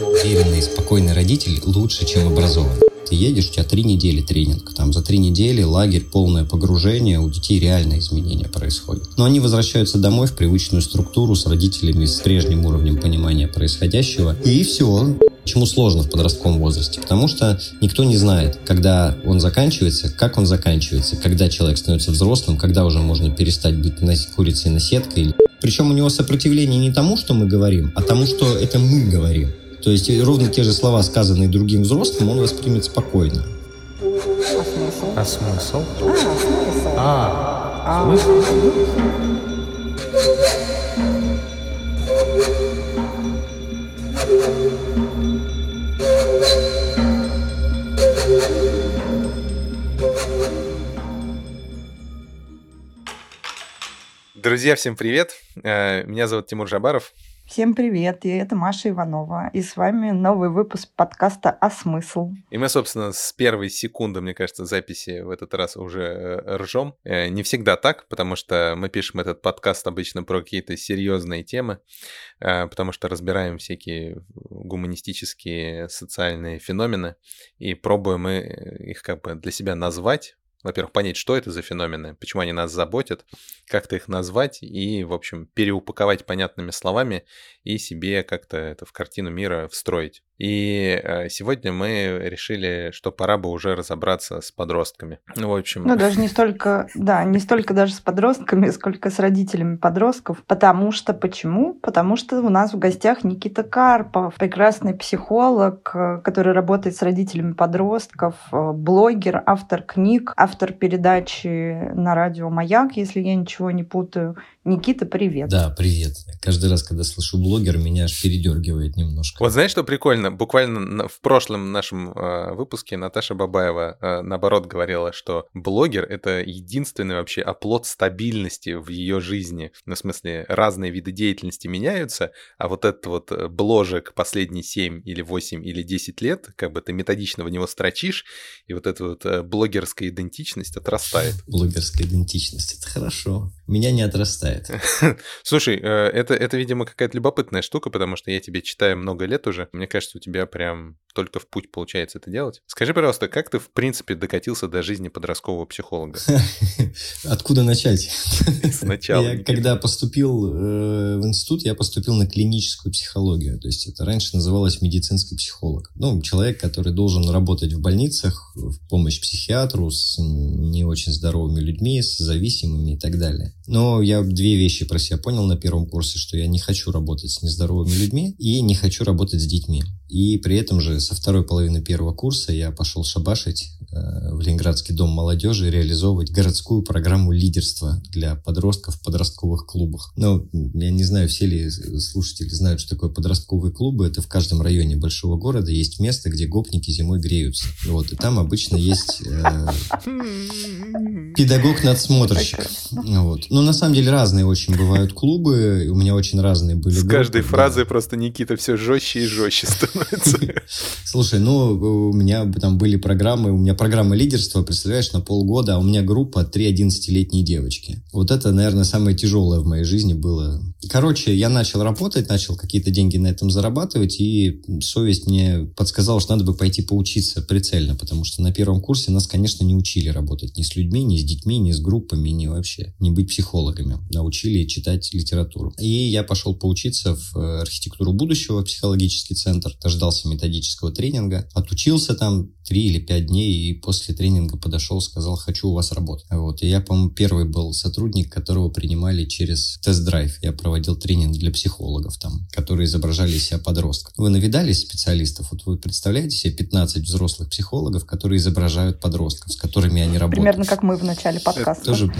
Уверенный и спокойный родитель лучше, чем образованный. Ты едешь, у тебя три недели тренинг. Там за три недели лагерь, полное погружение, у детей реальные изменения происходят. Но они возвращаются домой в привычную структуру с родителями с прежним уровнем понимания происходящего. И все. Почему сложно в подростковом возрасте? Потому что никто не знает, когда он заканчивается, как он заканчивается, когда человек становится взрослым, когда уже можно перестать быть курицей на сеткой. Причем у него сопротивление не тому, что мы говорим, а тому, что это мы говорим. То есть ровно те же слова, сказанные другим взрослым, он воспримет спокойно. А смысл? А, смысл. А, смысл? Друзья, всем привет! Э, Меня зовут Тимур Жабаров. Всем привет, и это Маша Иванова. И с вами новый выпуск подкаста «А смысл?». И мы, собственно, с первой секунды, мне кажется, записи в этот раз уже э, ржем. Э, Не всегда так, потому что мы пишем этот подкаст обычно про какие-то серьезные темы, потому что разбираем всякие гуманистические социальные феномены и пробуем мы их как бы для себя назвать, во-первых, понять, что это за феномены, почему они нас заботят, как-то их назвать и, в общем, переупаковать понятными словами и себе как-то это в картину мира встроить. И э, сегодня мы решили, что пора бы уже разобраться с подростками. Ну, в общем... Ну, даже не столько, да, не столько даже с подростками, сколько с родителями подростков. Потому что, почему? Потому что у нас в гостях Никита Карпов, прекрасный психолог, э, который работает с родителями подростков, э, блогер, автор книг, автор передачи на радио «Маяк», если я ничего не путаю. Никита, привет. Да, привет. Каждый раз, когда слышу блогер, меня аж передергивает немножко. Вот знаешь, что прикольно? Буквально в прошлом нашем э, выпуске Наташа Бабаева э, наоборот говорила, что блогер — это единственный вообще оплот стабильности в ее жизни. Ну, в смысле, разные виды деятельности меняются, а вот этот вот э, бложек последние 7 или 8 или 10 лет, как бы ты методично в него строчишь, и вот эта вот э, блогерская идентичность отрастает. Блогерская идентичность. Это хорошо. Меня не отрастает. Слушай, э, это, это, видимо, какая-то любопытная штука, потому что я тебе читаю много лет уже. Мне кажется, у тебя прям только в путь получается это делать. Скажи, пожалуйста, как ты, в принципе, докатился до жизни подросткового психолога? Откуда начать? Сначала. Я, когда поступил э, в институт, я поступил на клиническую психологию. То есть это раньше называлось медицинский психолог. Ну, человек, который должен работать в больницах в помощь психиатру с не очень здоровыми людьми, с зависимыми и так далее. Но я две вещи про себя понял на первом курсе, что я не хочу работать с нездоровыми людьми и не хочу работать с детьми. И при этом же со второй половины первого курса я пошел шабашить в Ленинградский дом молодежи реализовывать городскую программу лидерства для подростков в подростковых клубах. Ну, я не знаю, все ли слушатели знают, что такое подростковые клубы. Это в каждом районе большого города есть место, где гопники зимой греются. Вот, и там обычно есть э, педагог-надсмотрщик. Вот. Ну, на самом деле, разные очень бывают клубы. У меня очень разные были С группы, каждой да. фразой просто Никита все жестче и жестче становится. Слушай, ну, у меня там были программы, у меня программа лидерства, представляешь, на полгода, а у меня группа 3 11-летние девочки. Вот это, наверное, самое тяжелое в моей жизни было. Короче, я начал работать, начал какие-то деньги на этом зарабатывать, и совесть мне подсказала, что надо бы пойти поучиться прицельно, потому что на первом курсе нас, конечно, не учили работать ни с людьми, ни с детьми, ни с группами, ни вообще, не быть психологами. Научили читать литературу. И я пошел поучиться в э, архитектуру будущего, психологический центр, дождался методического тренинга, отучился там три или пять дней, и после тренинга подошел, сказал, хочу у вас работать. Вот. И я, по-моему, первый был сотрудник, которого принимали через тест-драйв. Я проводил тренинг для психологов там, которые изображали из себя подростков. Вы навидались специалистов? Вот вы представляете себе 15 взрослых психологов, которые изображают подростков, с которыми они работают? Примерно как мы в начале подкаста. Тоже,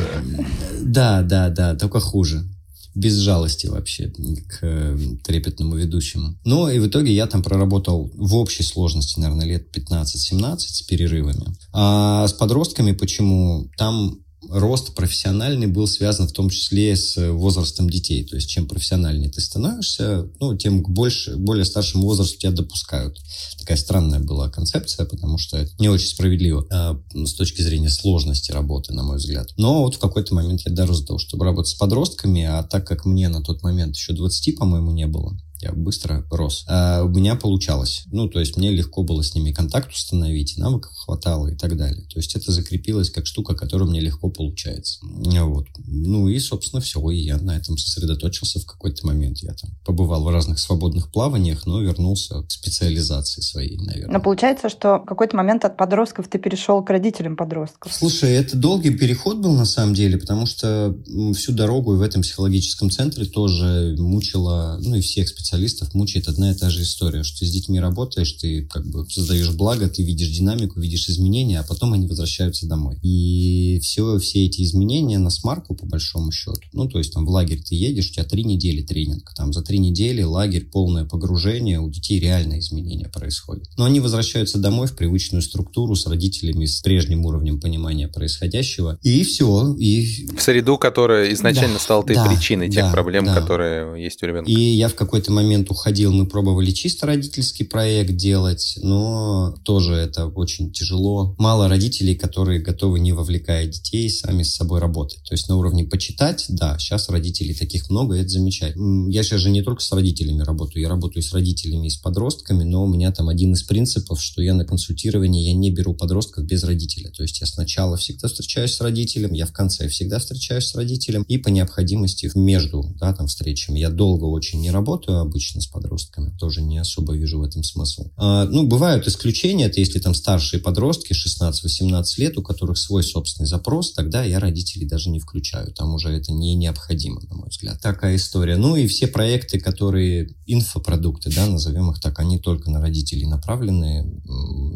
да, да, да, только хуже. Без жалости вообще к э, трепетному ведущему. Ну и в итоге я там проработал в общей сложности, наверное, лет 15-17 с перерывами. А с подростками почему? Там рост профессиональный был связан в том числе с возрастом детей. То есть чем профессиональнее ты становишься, ну, тем к больше, более старшему возрасту тебя допускают. Такая странная была концепция, потому что это не очень справедливо э, с точки зрения сложности работы, на мой взгляд. Но вот в какой-то момент я дорос до того, чтобы работать с подростками, а так как мне на тот момент еще 20, по-моему, не было, я быстро рос. А у меня получалось. Ну, то есть мне легко было с ними контакт установить, навыков хватало и так далее. То есть это закрепилось как штука, которая мне легко получается. Вот. Ну и, собственно, все. И я на этом сосредоточился в какой-то момент. Я там побывал в разных свободных плаваниях, но вернулся к специализации своей, наверное. Но получается, что в какой-то момент от подростков ты перешел к родителям подростков. Слушай, это долгий переход был на самом деле, потому что всю дорогу в этом психологическом центре тоже мучила, ну и всех специалистов специалистов мучает одна и та же история, что ты с детьми работаешь, ты как бы создаешь благо, ты видишь динамику, видишь изменения, а потом они возвращаются домой. И все, все эти изменения на смарку, по большому счету, ну, то есть там в лагерь ты едешь, у тебя три недели тренинг, там за три недели лагерь, полное погружение, у детей реальные изменения происходят. Но они возвращаются домой в привычную структуру с родителями, с прежним уровнем понимания происходящего, и все. И... В среду, которая изначально да, стала той да, причиной тех да, проблем, да. которые есть у ребенка. И я в какой-то момент уходил, мы пробовали чисто родительский проект делать, но тоже это очень тяжело. Мало родителей, которые готовы, не вовлекая детей, сами с собой работать. То есть на уровне почитать, да, сейчас родителей таких много, и это замечательно. Я сейчас же не только с родителями работаю, я работаю с родителями и с подростками, но у меня там один из принципов, что я на консультировании, я не беру подростков без родителя. То есть я сначала всегда встречаюсь с родителем, я в конце всегда встречаюсь с родителем, и по необходимости между да, там, встречами. Я долго очень не работаю, обычно с подростками. Тоже не особо вижу в этом смысл. А, ну, бывают исключения, это если там старшие подростки, 16-18 лет, у которых свой собственный запрос, тогда я родителей даже не включаю. Там уже это не необходимо, на мой взгляд. Такая история. Ну и все проекты, которые инфопродукты, да, назовем их так, они только на родителей направлены.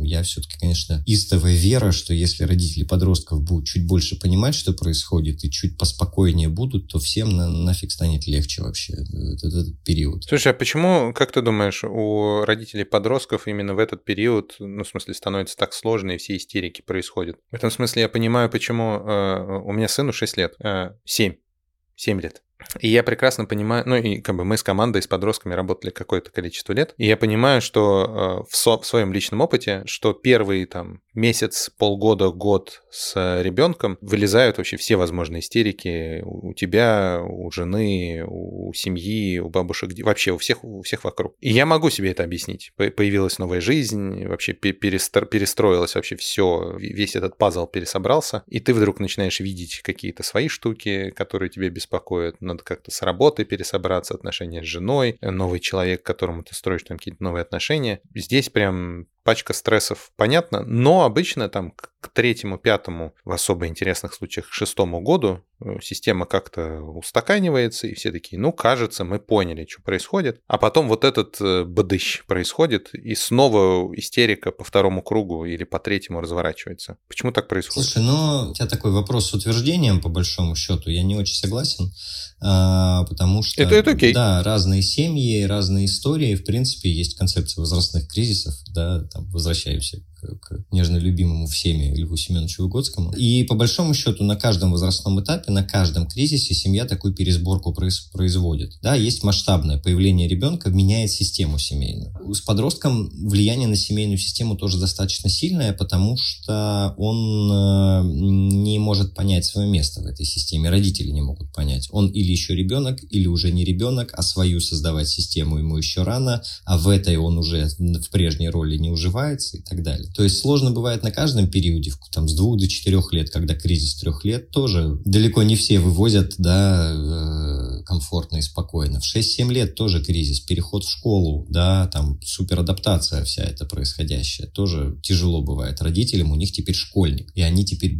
Я все-таки, конечно, истовая вера, что если родители подростков будут чуть больше понимать, что происходит, и чуть поспокойнее будут, то всем на, нафиг станет легче вообще этот, этот период. Слушай, Слушай, а почему, как ты думаешь, у родителей подростков именно в этот период, ну, в смысле, становится так сложно, и все истерики происходят? В этом смысле я понимаю, почему э, у меня сыну 6 лет, э, 7, 7 лет. И я прекрасно понимаю, ну и как бы мы с командой, с подростками работали какое-то количество лет, и я понимаю, что э, в, со, в своем личном опыте, что первый там месяц, полгода, год с ребенком вылезают вообще все возможные истерики у тебя, у жены, у семьи, у бабушек, вообще у всех, у всех вокруг. И я могу себе это объяснить. Появилась новая жизнь, вообще перестро, перестроилось вообще все, весь этот пазл пересобрался, и ты вдруг начинаешь видеть какие-то свои штуки, которые тебя беспокоят, надо как-то с работы пересобраться, отношения с женой, новый человек, которому ты строишь там какие-то новые отношения. Здесь прям пачка стрессов, понятно, но обычно там к третьему, пятому, в особо интересных случаях, к шестому году э, система как-то устаканивается, и все такие, ну, кажется, мы поняли, что происходит. А потом вот этот э, бадыщ происходит, и снова истерика по второму кругу или по третьему разворачивается. Почему так происходит? Слушай, ну, у тебя такой вопрос с утверждением, по большому счету, я не очень согласен, а, потому что... Это, это окей. Да, разные семьи, разные истории, в принципе, есть концепция возрастных кризисов, да, там, возвращаемся к нежно любимому всеми Льву Семеновичу Выгодскому. И по большому счету на каждом возрастном этапе, на каждом кризисе семья такую пересборку производит. Да, есть масштабное появление ребенка, меняет систему семейную. С подростком влияние на семейную систему тоже достаточно сильное, потому что он э, не может понять свое место в этой системе. Родители не могут понять. Он или еще ребенок, или уже не ребенок, а свою создавать систему ему еще рано, а в этой он уже в прежней роли не уживается и так далее. То есть сложно бывает на каждом периоде, там, с двух до четырех лет, когда кризис трех лет, тоже далеко не все вывозят, да, э, комфортно и спокойно. В 6-7 лет тоже кризис, переход в школу, да, там, суперадаптация вся эта происходящая, тоже тяжело бывает родителям, у них теперь школьник, и они теперь,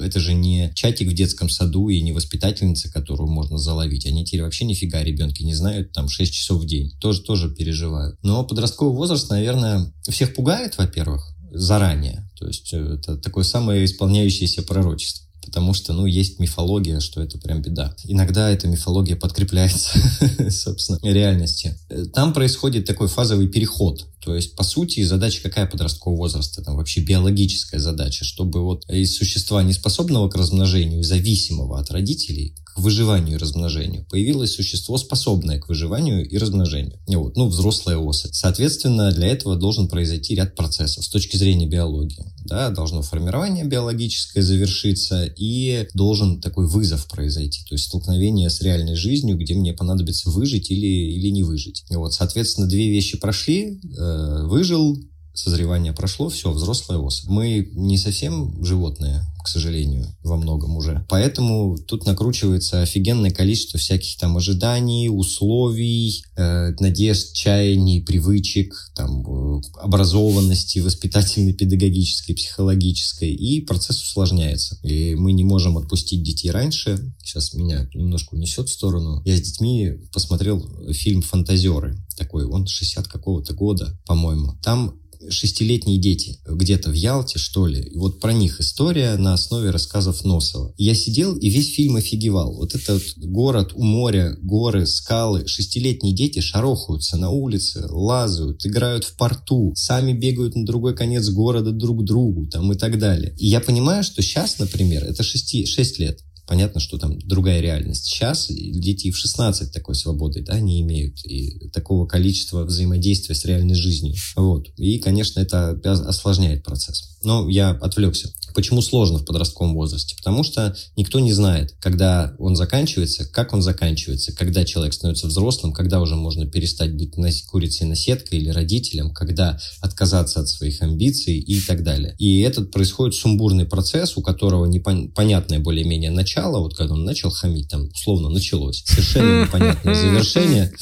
это же не чатик в детском саду и не воспитательница, которую можно заловить, они теперь вообще нифига ребенки не знают, там, 6 часов в день, тоже, тоже переживают. Но подростковый возраст, наверное, всех пугает, во-первых, заранее. То есть э, это такое самое исполняющееся пророчество потому что, ну, есть мифология, что это прям беда. Иногда эта мифология подкрепляется, собственно, реальностью. Там происходит такой фазовый переход То есть, по сути, задача какая подросткового возраста? Там вообще биологическая задача, чтобы вот из существа, неспособного к размножению, зависимого от родителей, выживанию и размножению, появилось существо, способное к выживанию и размножению. Вот, ну, взрослая особь. Соответственно, для этого должен произойти ряд процессов с точки зрения биологии. Да, должно формирование биологическое завершиться и должен такой вызов произойти, то есть столкновение с реальной жизнью, где мне понадобится выжить или, или не выжить. Вот, соответственно, две вещи прошли, э, выжил, созревание прошло, все, взрослая особь. Мы не совсем животные, к сожалению, во многом уже. Поэтому тут накручивается офигенное количество всяких там ожиданий, условий, э, надежд, чаяний, привычек, там, э, образованности воспитательной, педагогической, психологической, и процесс усложняется. И мы не можем отпустить детей раньше. Сейчас меня немножко унесет в сторону. Я с детьми посмотрел фильм «Фантазеры». Такой, он 60 какого-то года, по-моему. Там шестилетние дети где-то в Ялте, что ли. И вот про них история на основе рассказов Носова. Я сидел и весь фильм офигевал. Вот этот город у моря, горы, скалы. Шестилетние дети шарохаются на улице, лазают, играют в порту, сами бегают на другой конец города друг к другу там и так далее. И я понимаю, что сейчас, например, это 6, 6 лет. Понятно, что там другая реальность. Сейчас дети в 16 такой свободы да, не имеют и такого количества взаимодействия с реальной жизнью. Вот. И, конечно, это осложняет процесс. Но я отвлекся. Почему сложно в подростковом возрасте? Потому что никто не знает, когда он заканчивается, как он заканчивается, когда человек становится взрослым, когда уже можно перестать быть курицей на сеткой или родителем, когда отказаться от своих амбиций и так далее. И этот происходит сумбурный процесс, у которого непонятное более-менее начало, вот когда он начал хамить, там условно началось, совершенно непонятное завершение,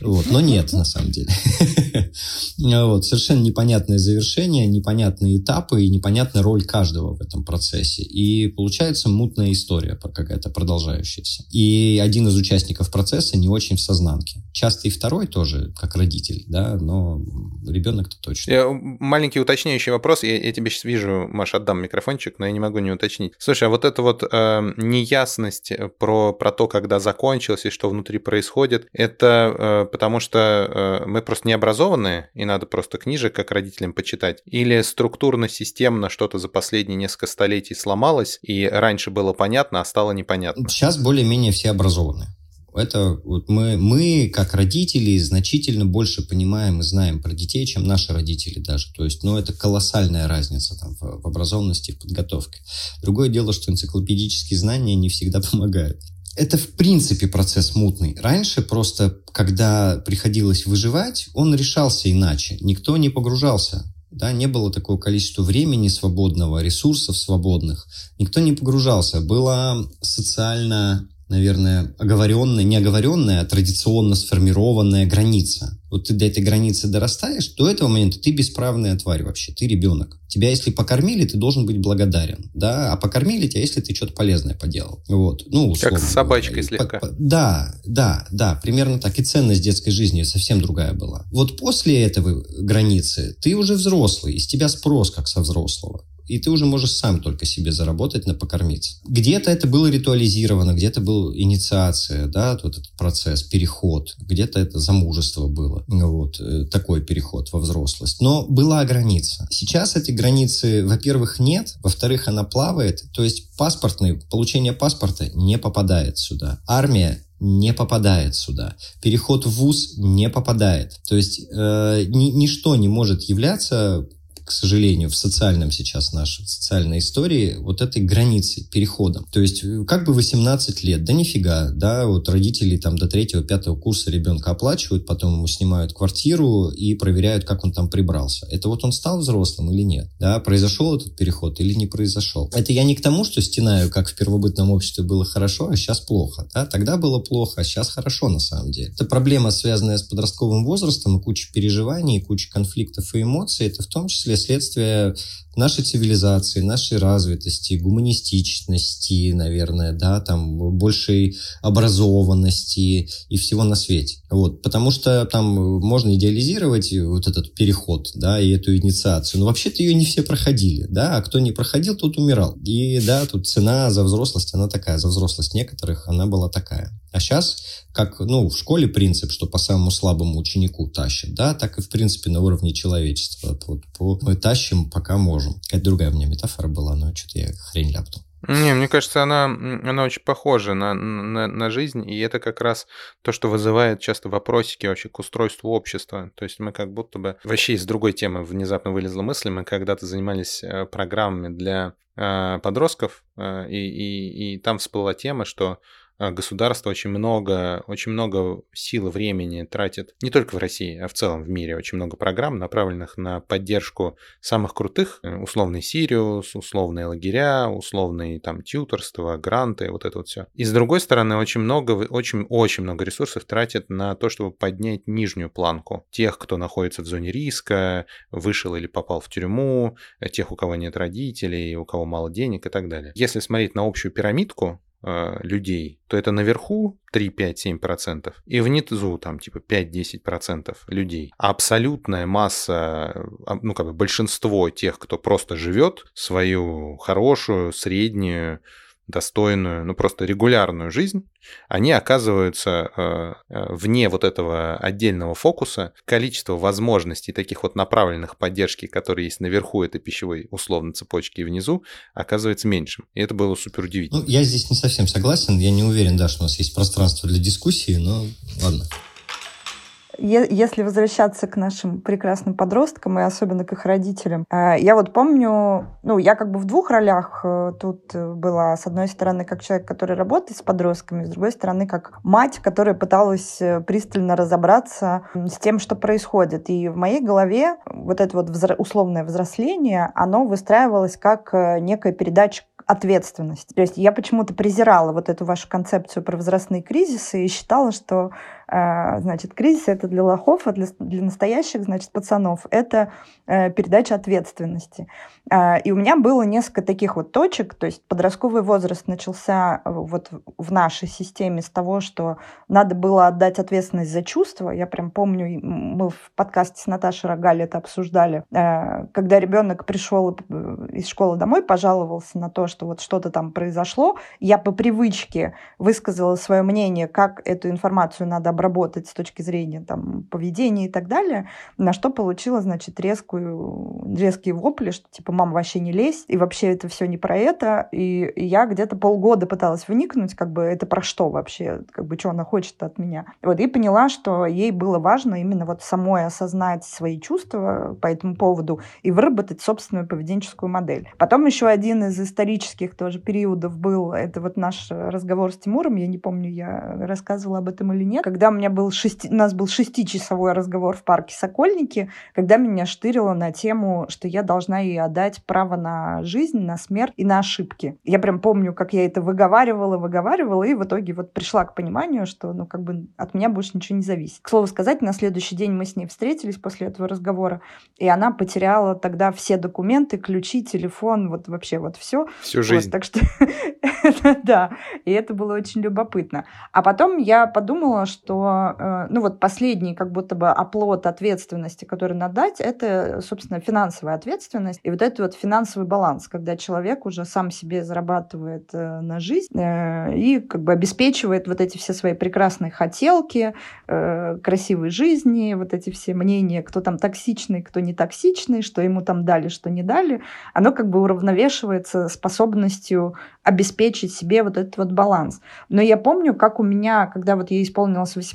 вот, но нет на самом деле. Вот, совершенно непонятное завершение, непонятные этапы и непонятная роль каждого в этом процессе. И получается мутная история какая-то продолжающаяся. И один из участников процесса не очень в сознанке. Часто и второй тоже, как родитель, да, но ребенок-то точно. Я, маленький уточняющий вопрос. Я, я тебе сейчас вижу, Маша, отдам микрофончик, но я не могу не уточнить. Слушай, а вот эта вот э, неясность про, про то, когда закончилось и что внутри происходит, это э, потому что э, мы просто не образованные, и надо просто книжек как родителям почитать, или структурно-системно что-то за последние несколько столетий сломалось, и раньше было понятно, а стало непонятно. Сейчас более-менее все образованы. Это вот мы, мы, как родители, значительно больше понимаем и знаем про детей, чем наши родители даже. То есть, ну, это колоссальная разница там, в, в образованности, в подготовке. Другое дело, что энциклопедические знания не всегда помогают. Это, в принципе, процесс мутный. Раньше просто, когда приходилось выживать, он решался иначе. Никто не погружался да, не было такого количества времени свободного, ресурсов свободных. Никто не погружался. Была социально наверное, оговоренная, не оговоренная, а традиционно сформированная граница. Вот ты до этой границы дорастаешь, до этого момента ты бесправная тварь вообще, ты ребенок. Тебя, если покормили, ты должен быть благодарен, да, а покормили тебя, если ты что-то полезное поделал. Вот, ну, условно. Как с собачкой говоря. слегка. По, по, да, да, да, примерно так. И ценность детской жизни совсем другая была. Вот после этого границы ты уже взрослый, из тебя спрос как со взрослого и ты уже можешь сам только себе заработать на покормиться. Где-то это было ритуализировано, где-то была инициация, да, вот этот процесс, переход, где-то это замужество было, вот, э, такой переход во взрослость. Но была граница. Сейчас этой границы, во-первых, нет, во-вторых, она плавает, то есть паспортный, получение паспорта не попадает сюда. Армия не попадает сюда. Переход в ВУЗ не попадает. То есть э, ни, ничто не может являться к сожалению, в социальном сейчас нашей социальной истории вот этой границей, переходом. То есть э, как бы 18 лет, да нифига, да, вот родители там до третьего-пятого курса ребенка оплачивают, потом ему снимают квартиру и проверяют, как он там прибрался. Это вот он стал взрослым или нет, да, произошел этот переход или не произошел. Это я не к тому, что стенаю, как в первобытном обществе было хорошо, а сейчас плохо, да, тогда было плохо, а сейчас хорошо на самом деле. Это проблема, связанная с подростковым возрастом, и куча переживаний, куча конфликтов и эмоций, это в том числе следствие нашей цивилизации, нашей развитости, гуманистичности, наверное, да, там большей образованности и всего на свете. Вот, потому что там можно идеализировать вот этот переход, да, и эту инициацию. Но вообще-то ее не все проходили, да, а кто не проходил, тот умирал. И да, тут цена за взрослость, она такая, за взрослость некоторых она была такая. А сейчас, как ну, в школе принцип, что по самому слабому ученику тащат, да, так и в принципе на уровне человечества. Вот, по, мы тащим, пока можем. Какая другая у меня метафора была, но что-то я хрень ляпнул. Не, мне кажется, она, она очень похожа на, на, на жизнь, и это как раз то, что вызывает часто вопросики вообще к устройству общества. То есть мы как будто бы... Вообще из другой темы внезапно вылезла мысль. Мы когда-то занимались э, программами для э, подростков, э, и, и, и там всплыла тема, что государство очень много, очень много сил и времени тратит не только в России, а в целом в мире. Очень много программ, направленных на поддержку самых крутых, э, условный Сириус, условные лагеря, условные там тьюторство, гранты, вот это вот все. И с другой стороны, очень много, очень, очень много ресурсов тратят на то, чтобы поднять нижнюю планку тех, кто находится в зоне риска, вышел или попал в тюрьму, тех, у кого нет родителей, у кого мало денег и так далее. Если смотреть на общую пирамидку, э, людей, то это наверху 3, 5, 7 процентов, и внизу там типа 5-10 процентов людей. А абсолютная масса, а, ну как бы большинство тех, кто просто живет свою хорошую, среднюю, достойную, ну просто регулярную жизнь, они оказываются э, э, вне вот этого отдельного фокуса. Количество возможностей таких вот направленных поддержки, которые есть наверху этой пищевой условно цепочки и внизу, оказывается меньшим. И это было супер удивительно. Ну, я здесь не совсем согласен. Я не уверен, да, что у нас есть пространство для дискуссии, но ладно. Если возвращаться к нашим прекрасным подросткам и особенно к их родителям, э, я вот помню, ну, я как бы в двух ролях э, тут была. С одной стороны, как человек, который работает с подростками, с другой стороны, как мать, которая пыталась э, пристально разобраться с тем, что происходит. И в моей голове вот это вот условное взросление, оно выстраивалось как некая передача ответственности. То есть я почему-то презирала вот эту вашу концепцию про возрастные кризисы и считала, что значит, кризис это для лохов, а для, для настоящих, значит, пацанов это э, передача ответственности. А, и у меня было несколько таких вот точек, то есть подростковый возраст начался э, вот в нашей системе с того, что надо было отдать ответственность за чувства. Я прям помню, мы в подкасте с Наташей Рогали это обсуждали, э, когда ребенок пришел из школы домой, пожаловался на то, что вот что-то там произошло, я по привычке высказала свое мнение, как эту информацию надо обработать с точки зрения там, поведения и так далее, на что получила, значит, резкую, резкие вопли, что типа, мам, вообще не лезь, и вообще это все не про это, и, и я где-то полгода пыталась вникнуть, как бы это про что вообще, как бы что она хочет от меня. Вот, и поняла, что ей было важно именно вот самой осознать свои чувства по этому поводу и выработать собственную поведенческую модель. Потом еще один из исторических тоже периодов был, это вот наш разговор с Тимуром, я не помню, я рассказывала об этом или нет, когда когда у меня был шести, у нас был шестичасовой разговор в парке Сокольники, когда меня штырило на тему, что я должна ей отдать право на жизнь, на смерть и на ошибки. Я прям помню, как я это выговаривала, выговаривала, и в итоге вот пришла к пониманию, что, ну, как бы от меня больше ничего не зависит. К слову сказать, на следующий день мы с ней встретились после этого разговора, и она потеряла тогда все документы, ключи, телефон, вот вообще вот все. Всю жизнь. Вот, так что, да, и это было очень любопытно. А потом я подумала, что Э, ну вот последний как будто бы оплот ответственности, который надо дать, это, собственно, финансовая ответственность. И вот этот вот финансовый баланс, когда человек уже сам себе зарабатывает э, на жизнь э, и как бы обеспечивает вот эти все свои прекрасные хотелки, красивой жизни, вот эти все мнения, кто там токсичный, кто не токсичный, что ему там дали, что не дали, оно как бы уравновешивается способностью обеспечить себе вот этот вот баланс. Но я помню, как у меня, когда вот ей исполнилось 18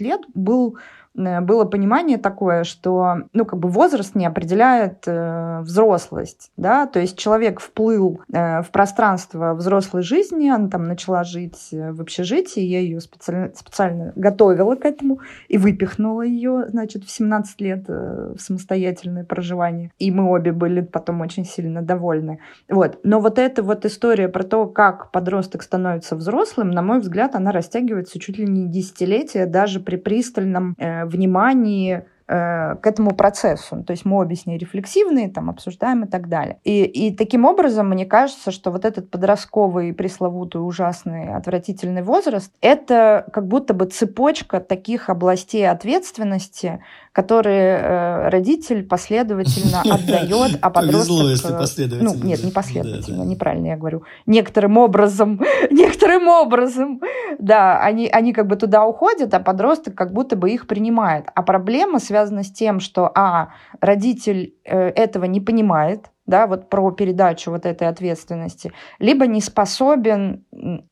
лет, был было понимание такое, что ну, как бы возраст не определяет э, взрослость. Да? То есть человек вплыл э, в пространство взрослой жизни, она там начала жить э, в общежитии, я ее специально, специально готовила к этому и выпихнула ее, значит, в 17 лет э, в самостоятельное проживание. И мы обе были потом очень сильно довольны. Вот. Но вот эта вот история про то, как подросток становится взрослым, на мой взгляд, она растягивается чуть ли не десятилетия, даже при пристальном э, внимании к этому процессу. То есть мы обе с ней рефлексивные, там, обсуждаем и так далее. И, и таким образом, мне кажется, что вот этот подростковый, пресловутый, ужасный, отвратительный возраст, это как будто бы цепочка таких областей ответственности, которые э, родитель последовательно отдает, а подросток... Повезло, если последовательно. Ну, нет, не последовательно, да, да. неправильно я говорю. Некоторым образом, некоторым образом, да, они, они как бы туда уходят, а подросток как будто бы их принимает. А проблема связана с тем, что, а, родитель э, этого не понимает, да, вот про передачу вот этой ответственности, либо не способен,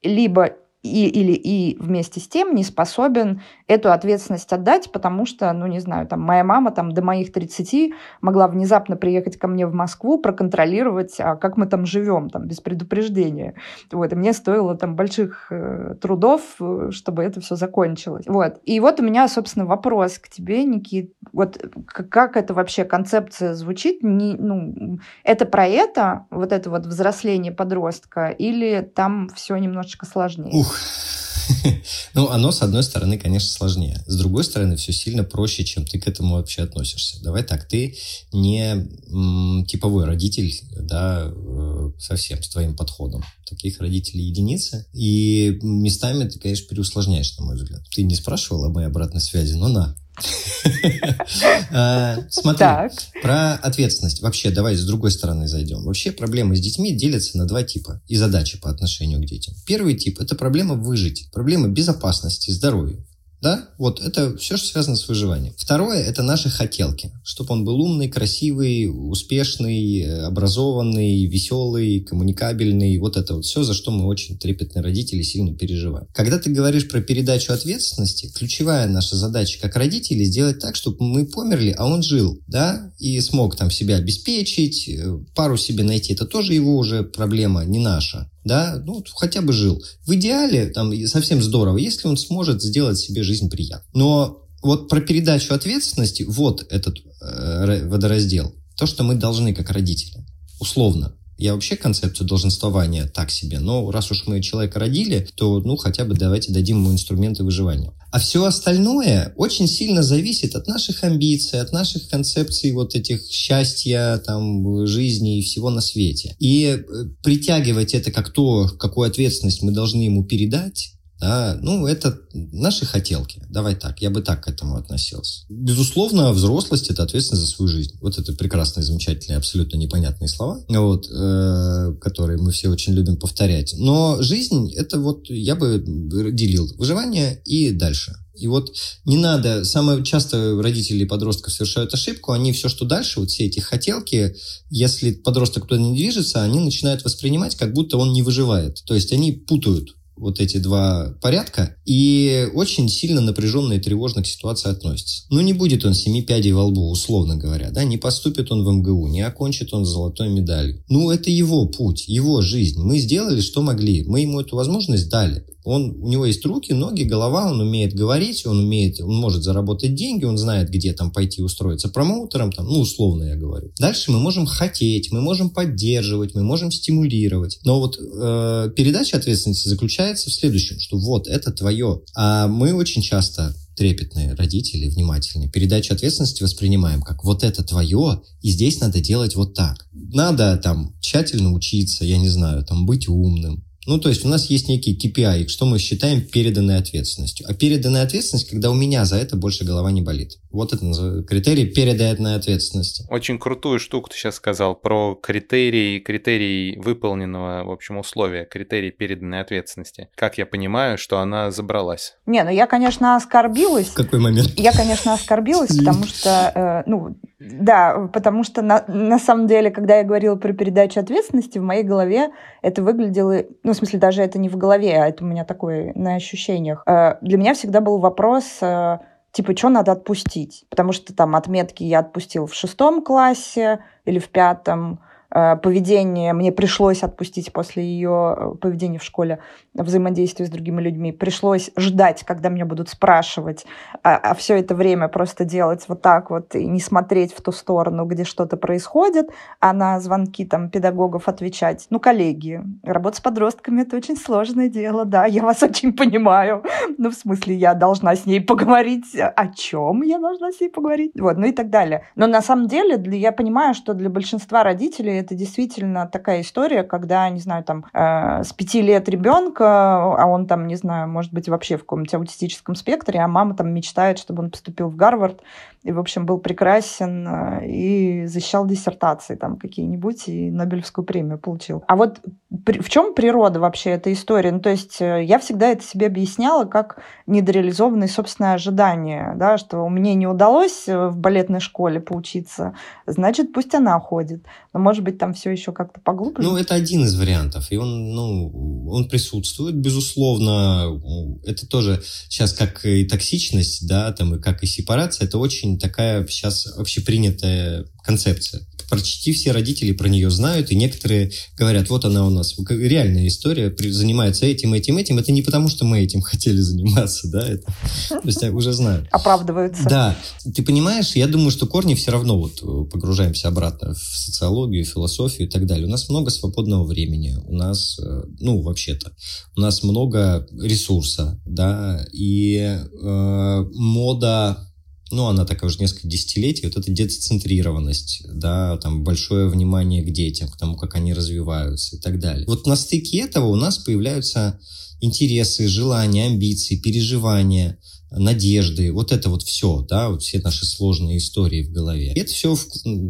либо и, или и вместе с тем не способен эту ответственность отдать, потому что, ну, не знаю, там, моя мама там до моих 30 могла внезапно приехать ко мне в Москву, проконтролировать, а как мы там живем, там, без предупреждения. Вот, и мне стоило там больших э, трудов, э, чтобы это все закончилось. Вот. И вот у меня, собственно, вопрос к тебе, Никит. Вот как это вообще концепция звучит? Не, ну, это про это, вот это вот взросление подростка, или там все немножечко сложнее? Ух, ну, оно, с одной стороны, конечно, сложнее. С другой стороны, все сильно проще, чем ты к этому вообще относишься. Давай так, ты не м, типовой родитель, да, э, совсем с твоим подходом. Таких родителей единицы. И местами ты, конечно, переусложняешь, на мой взгляд. Ты не спрашивал о моей обратной связи, но на. А, смотри, про ответственность. Вообще, давай с другой стороны зайдем. Вообще проблемы с детьми делятся на два типа и задачи по отношению к детям. Первый тип – это проблема выжить, проблема безопасности, здоровья. Да, вот это все, что связано с выживанием. Второе – это наши хотелки. Чтобы он был умный, красивый, успешный, образованный, веселый, коммуникабельный. Вот это вот все, за что мы очень трепетные родители сильно переживаем. Когда ты говоришь про передачу ответственности, ключевая наша задача как родители сделать так, чтобы мы померли, а он жил, да, и смог там себя обеспечить, пару себе найти. Это тоже его уже проблема, не наша да, ну, хотя бы жил. В идеале, там, совсем здорово, если он сможет сделать себе жизнь приятной. Но вот про передачу ответственности, вот этот э, водораздел, то, что мы должны как родители, условно, я вообще концепцию долженствования так себе, но раз уж мы человека родили, то ну хотя бы давайте дадим ему инструменты выживания. А все остальное очень сильно зависит от наших амбиций, от наших концепций вот этих счастья, там, жизни и всего на свете. И э, притягивать это как то, какую ответственность мы должны ему передать, да, ну, это наши хотелки. Давай так, я бы так к этому относился. Безусловно, взрослость – это ответственность за свою жизнь. Вот это прекрасные, замечательные, абсолютно непонятные слова, вот, э, которые мы все очень любим повторять. Но жизнь – это вот, я бы делил выживание и дальше. И вот не надо, самое часто родители подростков совершают ошибку, они все, что дальше, вот все эти хотелки, если подросток туда не движется, они начинают воспринимать, как будто он не выживает. То есть они путают вот эти два порядка, и очень сильно напряженно и тревожно к ситуации относится. Ну, не будет он семи пядей во лбу, условно говоря, да, не поступит он в МГУ, не окончит он золотой медалью. Ну, это его путь, его жизнь. Мы сделали, что могли, мы ему эту возможность дали. Он, у него есть руки, ноги, голова, он умеет говорить, он умеет, он может заработать деньги, он знает, где там пойти устроиться промоутером, там, ну, условно я говорю. Дальше мы можем хотеть, мы можем поддерживать, мы можем стимулировать. Но вот э, передача ответственности заключается в следующем, что вот, это твое. А мы очень часто трепетные родители, внимательные, передачу ответственности воспринимаем как вот это твое, и здесь надо делать вот так. Надо там тщательно учиться, я не знаю, там быть умным, ну, то есть у нас есть некий KPI, что мы считаем переданной ответственностью. А переданная ответственность, когда у меня за это больше голова не болит. Вот это критерий переданной ответственности. Очень крутую штуку ты сейчас сказал про критерий, критерий выполненного, в общем, условия, критерий переданной ответственности. Как я понимаю, что она забралась? Не, ну я, конечно, оскорбилась. В какой момент? Я, конечно, оскорбилась, потому что, э, ну, да, потому что на, на самом деле, когда я говорила про передачу ответственности, в моей голове это выглядело, ну, смысле, даже это не в голове, а это у меня такое на ощущениях. Э, для меня всегда был вопрос, э, типа, что надо отпустить? Потому что там отметки я отпустил в шестом классе или в пятом, поведение, мне пришлось отпустить после ее э, поведения в школе, взаимодействия с другими людьми, пришлось ждать, когда меня будут спрашивать, а, а все это время просто делать вот так вот и не смотреть в ту сторону, где что-то происходит, а на звонки там педагогов отвечать. Ну, коллеги, работа с подростками — это очень сложное дело, да, я вас очень понимаю. Ну, в смысле, я должна с ней поговорить. О чем я должна с ней поговорить? Вот, ну и так далее. Но на самом деле для, я понимаю, что для большинства родителей это действительно такая история, когда, не знаю, там, э, с пяти лет ребенка, а он там, не знаю, может быть, вообще в каком-нибудь аутистическом спектре, а мама там мечтает, чтобы он поступил в Гарвард, и, в общем, был прекрасен э, и защищал диссертации там какие-нибудь, и Нобелевскую премию получил. А вот в чем природа вообще этой истории? Ну, то есть э, я всегда это себе объясняла как недореализованные собственные ожидания, да, что мне не удалось э, в балетной школе поучиться, значит, пусть она ходит. Но, может быть, там все еще как-то поглубже. Ну, это один из вариантов, и он, ну, он присутствует, безусловно. Это тоже сейчас как и токсичность, да, там, и как и сепарация, это очень такая сейчас общепринятая концепция почти все родители про нее знают, и некоторые говорят, вот она у нас, реальная история, занимается этим, этим, этим. Это не потому, что мы этим хотели заниматься, да, это, то есть уже знают. Оправдываются. Да. Ты понимаешь, я думаю, что корни все равно вот э, погружаемся обратно в социологию, философию и так далее. У нас много свободного времени, у нас, э, ну, вообще-то, у нас много ресурса, да, и э, мода ну, она такая уже несколько десятилетий, вот эта детоцентрированность, да, там большое внимание к детям, к тому, как они развиваются и так далее. Вот на стыке этого у нас появляются интересы, желания, амбиции, переживания, надежды, вот это вот все, да, вот все наши сложные истории в голове. И это все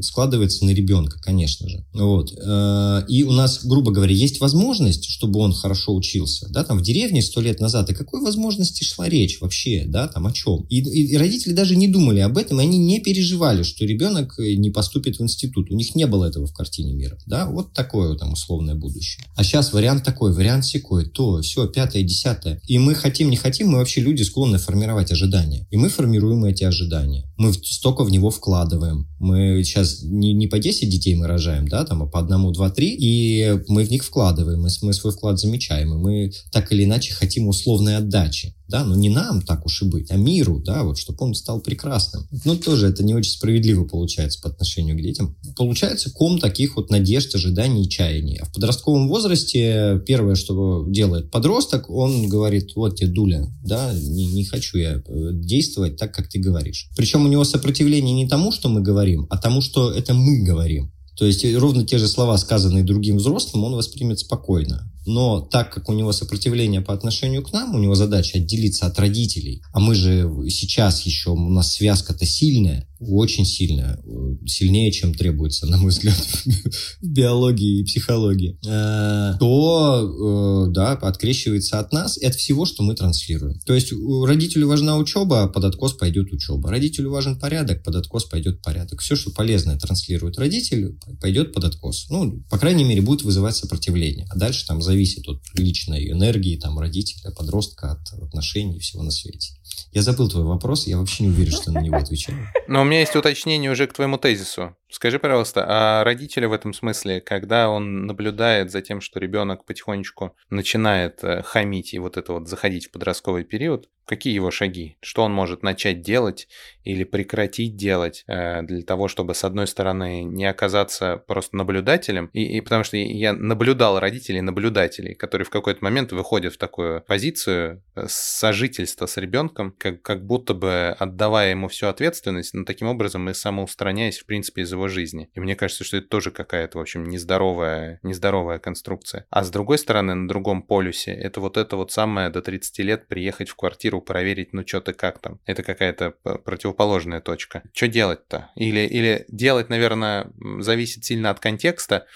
складывается на ребенка, конечно же. Вот. Э, и у нас, грубо говоря, есть возможность, чтобы он хорошо учился, да, там в деревне сто лет назад, о какой возможности шла речь вообще, да, там о чем? И, и, и родители даже не думали об этом, и они не переживали, что ребенок э, не поступит в институт. У них не было этого в картине мира, да, вот такое там условное будущее. А сейчас вариант такой, вариант секой, то, все, пятое, десятое. И мы хотим, не хотим, мы вообще люди склонны формировать формировать ожидания. И мы формируем эти ожидания. Мы столько в него вкладываем. Мы сейчас не, не по 10 детей мы рожаем, да, там, а по одному, два, три, и мы в них вкладываем, мы, мы свой вклад замечаем, и мы так или иначе хотим условной отдачи да, но не нам так уж и быть, а миру, да, вот, чтобы он стал прекрасным. Ну, тоже это не очень справедливо получается по отношению к детям. Получается ком таких вот надежд, ожиданий и чаяний. А в подростковом возрасте первое, что делает подросток, он говорит, вот тебе дуля, да, не, не хочу я э, действовать так, как ты говоришь. Причем у него сопротивление не тому, что мы говорим, а тому, что это мы говорим. То есть ровно те же слова, сказанные другим взрослым, он воспримет спокойно. Но так как у него сопротивление по отношению к нам, у него задача отделиться от родителей, а мы же сейчас еще, у нас связка-то сильная, очень сильная, сильнее, чем требуется, на мой взгляд, в биологии и психологии, э, то, э, да, открещивается от нас и от всего, что мы транслируем. То есть родителю важна учеба, а под откос пойдет учеба. Родителю важен порядок, под откос пойдет порядок. Все, что полезное транслирует родитель, пойдет под откос. Ну, по крайней мере, будет вызывать сопротивление. А дальше там зависит зависит от личной энергии там, родителя, подростка, от отношений всего на свете. Я забыл твой вопрос, я вообще не уверен, что на него отвечаю. Но у меня есть уточнение уже к твоему тезису. Скажи, пожалуйста, а родители в этом смысле, когда он наблюдает за тем, что ребенок потихонечку начинает э, хамить и вот это вот заходить в подростковый период, какие его шаги? Что он может начать делать или прекратить делать э, для того, чтобы, с одной стороны, не оказаться просто наблюдателем? И, и потому что я наблюдал родителей, наблюдателей, которые в какой-то момент выходят в такую позицию э, сожительства с ребенком, как, как будто бы отдавая ему всю ответственность, но таким образом и самоустраняясь, в принципе, из его жизни. И мне кажется, что это тоже какая-то, в общем, нездоровая, нездоровая конструкция. А с другой стороны, на другом полюсе, это вот это вот самое до 30 лет приехать в квартиру, проверить, ну что ты как там. Это какая-то противоположная точка. Что делать-то? Или, или делать, наверное, зависит сильно от контекста,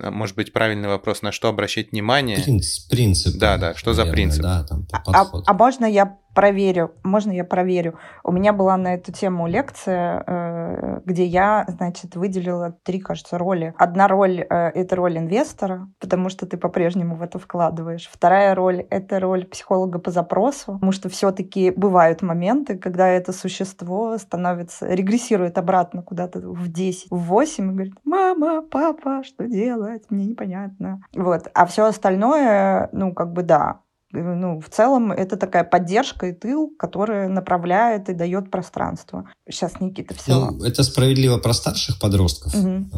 а, может быть, правильный вопрос, на что обращать внимание? Принцип. принцип да, да, что наверное, за принцип? Да, там, а, а можно я проверю? Можно я проверю? У меня была на эту тему лекция э, где я, значит, выделила три, кажется, роли. Одна роль э, — это роль инвестора, потому что ты по-прежнему в это вкладываешь. Вторая роль — это роль психолога по запросу, потому что все-таки бывают моменты, когда это существо становится, регрессирует обратно куда-то в 10, в 8 и говорит, мама, папа, что делать? Мне непонятно. Вот. А все остальное, ну, как бы да, ну, в целом это такая поддержка и тыл, которая направляет и дает пространство. Сейчас, Никита, все. Ну, это справедливо про старших подростков. Угу.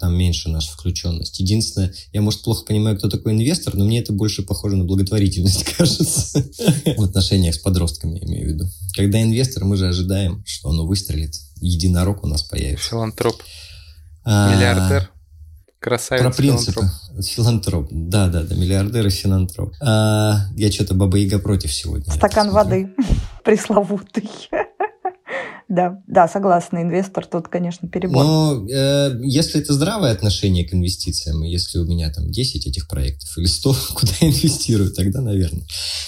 Там меньше наша включенность. Единственное, я, может, плохо понимаю, кто такой инвестор, но мне это больше похоже на благотворительность, кажется. В отношениях с подростками, я имею в виду. Когда инвестор, мы же ожидаем, что оно выстрелит. Единорог у нас появится. Филантроп. А, Миллиардер. Красавец. Про принципы. Филантроп. Да, да, да, миллиардер и филантроп. А, я что-то Баба Яга против сегодня. Стакан воды пресловутый. Да, да, согласна, инвестор тут, конечно, перебор. Но э, если это здравое отношение к инвестициям, если у меня там 10 этих проектов или 100, куда я инвестирую, тогда, наверное.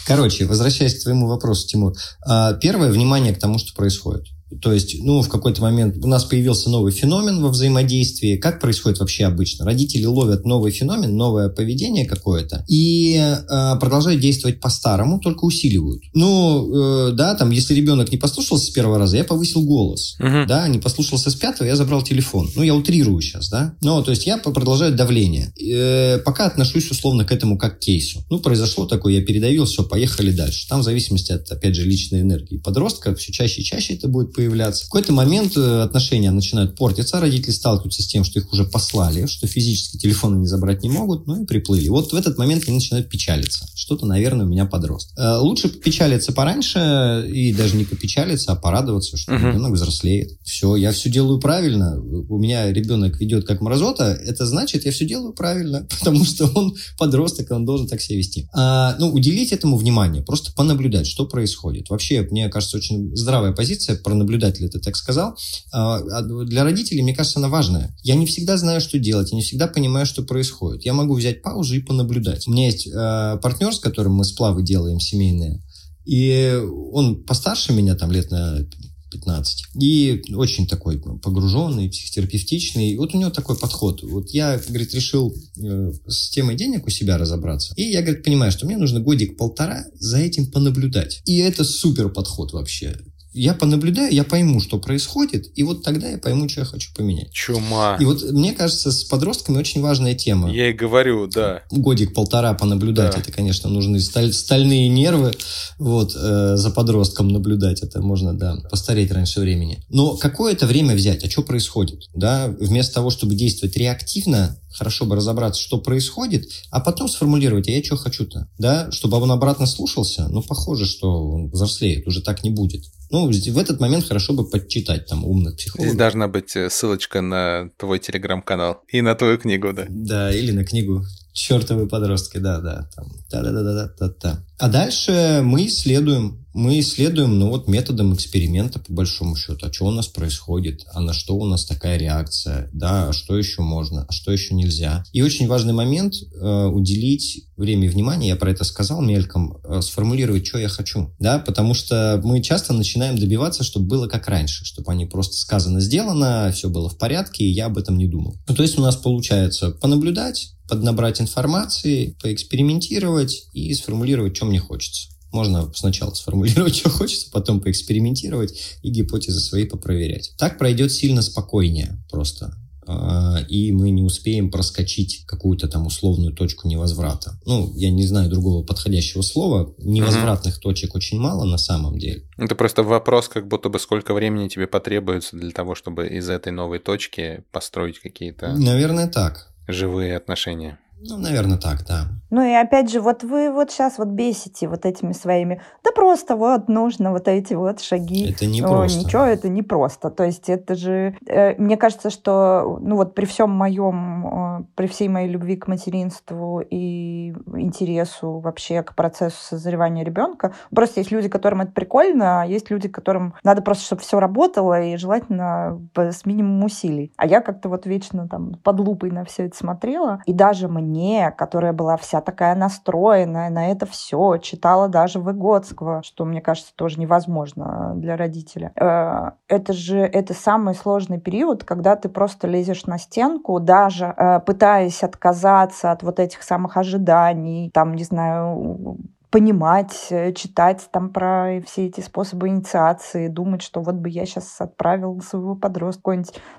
Короче, возвращаясь к твоему вопросу, Тимур. Э, первое, внимание к тому, что происходит. То есть, ну, в какой-то момент у нас появился новый феномен во взаимодействии. Как происходит вообще обычно? Родители ловят новый феномен, новое поведение какое-то и э, продолжают действовать по-старому, только усиливают. Ну, э, да, там, если ребенок не послушался с первого раза, я повысил голос. Uh-huh. Да, не послушался с пятого, я забрал телефон. Ну, я утрирую сейчас, да. Ну, то есть я продолжаю давление. Э, пока отношусь условно к этому как к кейсу. Ну, произошло такое, я передавил, все, поехали дальше. Там в зависимости от, опять же, личной энергии подростка, все чаще и чаще это будет появляться. В какой-то момент э, отношения начинают портиться, родители сталкиваются с тем, что их уже послали, что физически телефоны не забрать не могут, ну и приплыли. Вот в этот момент они начинают печалиться. Что-то, наверное, у меня подрост. Э, лучше печалиться пораньше и даже не попечалиться, а порадоваться, что uh-huh. ребенок взрослеет. Все, я все делаю правильно. У меня ребенок ведет как мразота, это значит, я все делаю правильно, потому что он подросток, и он должен так себя вести. А, ну, уделить этому внимание, просто понаблюдать, что происходит. Вообще, мне кажется, очень здравая позиция пронаблюдать наблюдатель это так сказал. А, а для родителей, мне кажется, она важная. Я не всегда знаю, что делать, я не всегда понимаю, что происходит. Я могу взять паузу и понаблюдать. У меня есть э, партнер, с которым мы сплавы делаем семейные, и он постарше меня, там лет на 15. И очень такой ну, погруженный, психотерапевтичный. И вот у него такой подход. Вот я, говорит, решил э, с темой денег у себя разобраться. И я, говорит, понимаю, что мне нужно годик-полтора за этим понаблюдать. И это супер подход вообще я понаблюдаю, я пойму, что происходит, и вот тогда я пойму, что я хочу поменять. Чума. И вот мне кажется, с подростками очень важная тема. Я и говорю, да. Годик-полтора понаблюдать, да. это, конечно, нужны сталь, стальные нервы, вот, э, за подростком наблюдать, это можно, да, постареть раньше времени. Но какое-то время взять, а что происходит, да, вместо того, чтобы действовать реактивно, хорошо бы разобраться, что происходит, а потом сформулировать, а я что хочу-то, да, чтобы он обратно слушался, ну, похоже, что он взрослеет, уже так не будет. Ну, в этот момент хорошо бы подчитать там умных психологов. Здесь должна быть э, ссылочка на твой телеграм-канал и на твою книгу, да. Да, или на книгу чертовы подростки, да, да, там, да, да, да, да, да, да. А дальше мы исследуем, мы исследуем, ну вот методом эксперимента по большому счету, а что у нас происходит, а на что у нас такая реакция, да, а что еще можно, а что еще нельзя. И очень важный момент э, уделить время и внимание, я про это сказал мельком, э, сформулировать, что я хочу, да, потому что мы часто начинаем добиваться, чтобы было как раньше, чтобы они просто сказано, сделано, все было в порядке, и я об этом не думал. Ну, то есть у нас получается понаблюдать, поднабрать информации, поэкспериментировать и сформулировать, что мне хочется. Можно сначала сформулировать, что хочется, потом поэкспериментировать и гипотезы свои попроверять. Так пройдет сильно спокойнее просто а, и мы не успеем проскочить какую-то там условную точку невозврата. Ну, я не знаю другого подходящего слова. Невозвратных угу. точек очень мало на самом деле. Это просто вопрос, как будто бы сколько времени тебе потребуется для того, чтобы из этой новой точки построить какие-то... Наверное, так живые отношения. Ну, наверное, так, да. Ну и опять же, вот вы вот сейчас вот бесите вот этими своими, да просто вот нужно вот эти вот шаги. Это не просто. Ничего, это не просто. То есть это же, э, мне кажется, что, ну вот при всем моем, э, при всей моей любви к материнству и интересу вообще к процессу созревания ребенка. Просто есть люди, которым это прикольно, а есть люди, которым надо просто, чтобы все работало, и желательно с минимумом усилий. А я как-то вот вечно там под лупой на все это смотрела. И даже мне, которая была вся такая настроенная на это все, читала даже Выгодского, что, мне кажется, тоже невозможно для родителя. Э, это же это самый сложный период, когда ты просто лезешь на стенку, даже э, пытаясь отказаться от вот этих самых ожиданий, там, не знаю, понимать, э, читать там про все эти способы инициации, думать, что вот бы я сейчас отправил своего подростка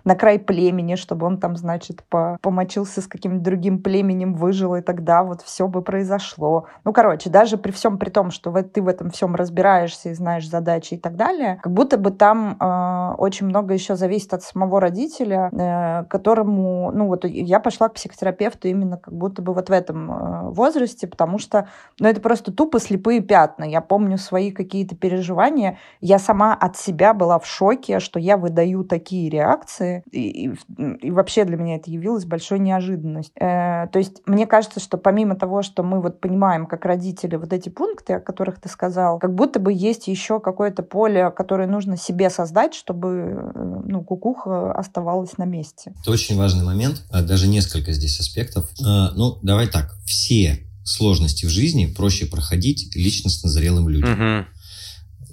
на край племени, чтобы он там, значит, по помочился с каким-то другим племенем, выжил, и тогда вот все бы произошло. Ну, короче, даже при всем при том, что ты в этом всем разбираешься и знаешь задачи и так далее, как будто бы там э, очень много еще зависит от самого родителя, э, которому, ну, вот я пошла к психотерапевту именно как будто бы вот в этом э, возрасте, потому что, ну, это просто тупо слепые пятна. Я помню свои какие-то переживания. Я сама от себя была в шоке, что я выдаю такие реакции. И, и, и вообще для меня это явилось большой неожиданностью. Э, то есть мне кажется, что помимо того, что мы вот понимаем как родители вот эти пункты, о которых ты сказал, как будто бы есть еще какое-то поле, которое нужно себе создать, чтобы э, ну, кукуха оставалась на месте. Это очень важный момент. А, даже несколько здесь аспектов. А, ну, давай так. Все сложности в жизни проще проходить личностно зрелым людям. Угу.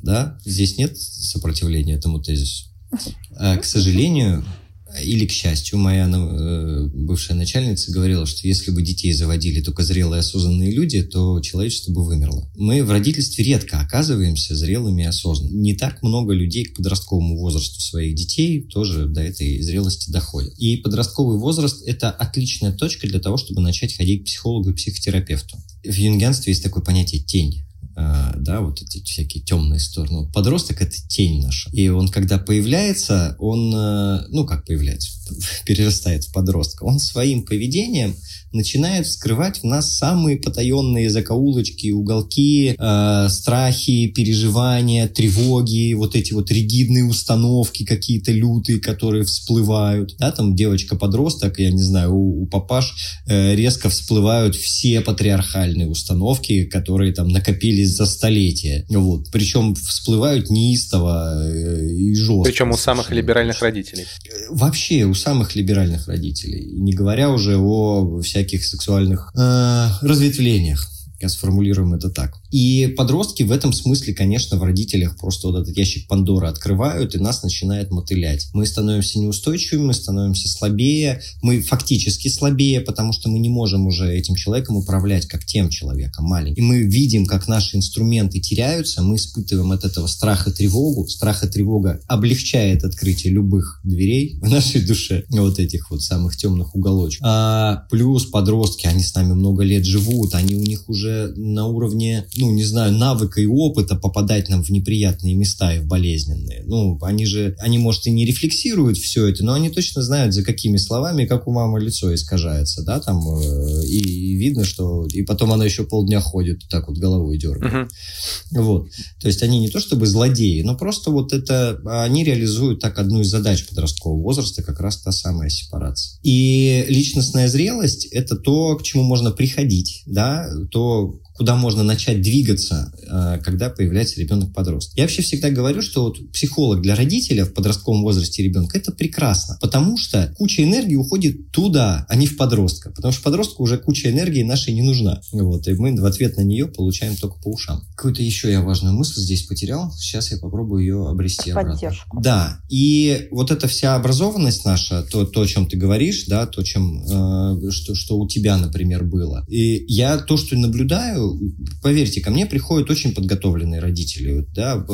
Да, здесь нет сопротивления этому тезису. А, к сожалению, или к счастью, моя э, бывшая начальница говорила, что если бы детей заводили только зрелые осознанные люди, то человечество бы вымерло. Мы в родительстве редко оказываемся зрелыми и осознанными. Не так много людей к подростковому возрасту своих детей тоже до этой зрелости доходят. И подростковый возраст – это отличная точка для того, чтобы начать ходить к психологу и психотерапевту. В юнгенстве есть такое понятие «тень». А, да, вот эти всякие темные стороны. Вот подросток — это тень наша. И он, когда появляется, он, э, ну, как появляется, перерастает в подростка, он своим поведением начинает вскрывать в нас самые потаенные закоулочки, уголки, э, страхи, переживания, тревоги, вот эти вот ригидные установки какие-то лютые, которые всплывают. Да, там девочка-подросток, я не знаю, у, у папаш э, резко всплывают все патриархальные установки, которые там накопились за столетия. Вот. Причем всплывают неистово э, и жестко. Причем у самых либеральных родителей. Вообще, у самых либеральных родителей. Не говоря уже о всяких всяких сексуальных э, разветвлениях. Сформулируем это так. И подростки в этом смысле, конечно, в родителях просто вот этот ящик Пандоры открывают, и нас начинает мотылять. Мы становимся неустойчивыми, мы становимся слабее, мы фактически слабее, потому что мы не можем уже этим человеком управлять, как тем человеком маленьким. И мы видим, как наши инструменты теряются, мы испытываем от этого страх и тревогу. Страх и тревога облегчает открытие любых дверей в нашей душе, вот этих вот самых темных уголочков. А плюс подростки, они с нами много лет живут, они у них уже на уровне ну, не знаю, навыка и опыта попадать нам в неприятные места и в болезненные. Ну, они же, они, может, и не рефлексируют все это, но они точно знают, за какими словами, как у мамы лицо искажается, да, там, э, и, и видно, что... И потом она еще полдня ходит, так вот головой дергает. Uh-huh. Вот. То есть они не то чтобы злодеи, но просто вот это... Они реализуют так одну из задач подросткового возраста, как раз та самая сепарация. И личностная зрелость — это то, к чему можно приходить, да, то, куда можно начать двигаться, э, когда появляется ребенок-подросток. Я вообще всегда говорю, что вот психолог для родителя в подростковом возрасте ребенка это прекрасно, потому что куча энергии уходит туда, а не в подростка, потому что подростку уже куча энергии нашей не нужна. Вот, и мы в ответ на нее получаем только по ушам. Какую-то еще я важную мысль здесь потерял, сейчас я попробую ее обрести Поддержку. обратно. Да, и вот эта вся образованность наша, то, то о чем ты говоришь, да, то, чем, э, что, что у тебя, например, было. И я то, что наблюдаю, поверьте, ко мне приходят очень подготовленные родители. Да,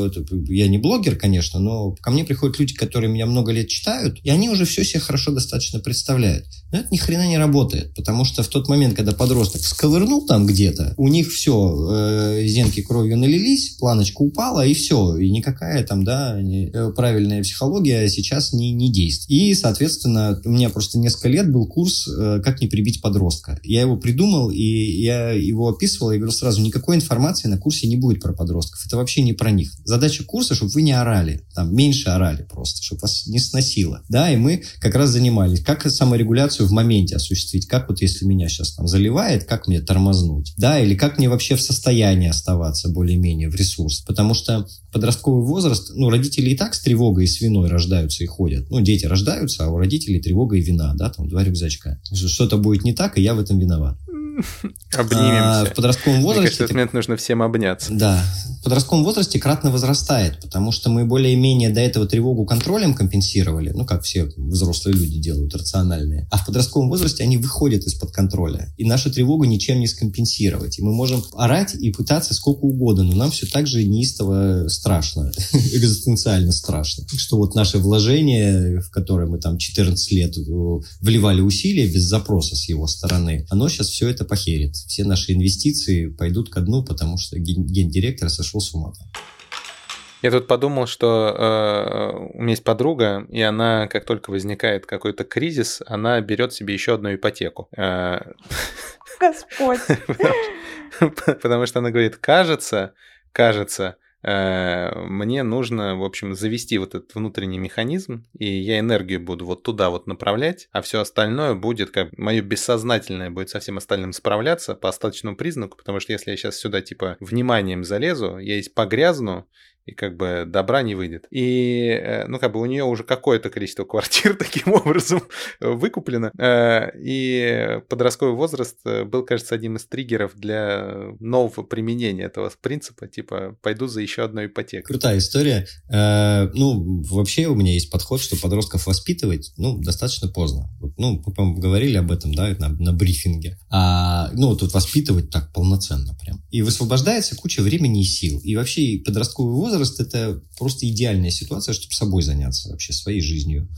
я не блогер, конечно, но ко мне приходят люди, которые меня много лет читают, и они уже все себе хорошо достаточно представляют. Но это ни хрена не работает, потому что в тот момент, когда подросток сковырнул там где-то, у них все, э, зенки кровью налились, планочка упала, и все. И никакая там, да, э, правильная психология сейчас не, не действует. И, соответственно, у меня просто несколько лет был курс э, «Как не прибить подростка». Я его придумал, и я его описывал, я говорю сразу, никакой информации на курсе не будет про подростков. Это вообще не про них. Задача курса, чтобы вы не орали, там, меньше орали просто, чтобы вас не сносило. Да, и мы как раз занимались, как саморегуляцию в моменте осуществить, как вот если меня сейчас там заливает, как мне тормознуть, да, или как мне вообще в состоянии оставаться более-менее в ресурс. Потому что подростковый возраст, ну, родители и так с тревогой и с виной рождаются и ходят. Ну, дети рождаются, а у родителей тревога и вина, да, там два рюкзачка. Что-то будет не так, и я в этом виноват. Обнимемся. А, в подростковом возрасте... Мне кажется, в этот момент нужно всем обняться. Да. В подростковом возрасте кратно возрастает, потому что мы более-менее до этого тревогу контролем компенсировали, ну, как все взрослые люди делают, рациональные. А в подростковом возрасте они выходят из-под контроля. И нашу тревогу ничем не скомпенсировать. И мы можем орать и пытаться сколько угодно, но нам все так же неистово страшно, экзистенциально страшно. Что вот наше вложение, в которое мы там 14 лет вливали усилия без запроса с его стороны, оно сейчас все это похерит. Все наши инвестиции пойдут ко дну, потому что гендиректор сошел с ума. Я тут подумал, что э, у меня есть подруга, и она, как только возникает какой-то кризис, она берет себе еще одну ипотеку. Э, Господь. Потому что она говорит, кажется, кажется, мне нужно, в общем, завести вот этот внутренний механизм, и я энергию буду вот туда вот направлять, а все остальное будет, как мое бессознательное будет со всем остальным справляться по остаточному признаку, потому что если я сейчас сюда типа вниманием залезу, я здесь погрязну, и как бы добра не выйдет. И, э, ну, как бы у нее уже какое-то количество квартир таким образом выкуплено, э, и подростковый возраст э, был, кажется, одним из триггеров для нового применения этого принципа, типа, пойду за еще одной ипотекой. Крутая история. Ну, вообще у меня есть подход, что подростков воспитывать, ну, достаточно поздно. Ну, мы, по говорили об этом, да, на, на брифинге. А, ну, тут воспитывать так полноценно прям. И высвобождается куча времени и сил. И вообще подростковый возраст возраст – это просто идеальная ситуация, чтобы собой заняться вообще, своей жизнью,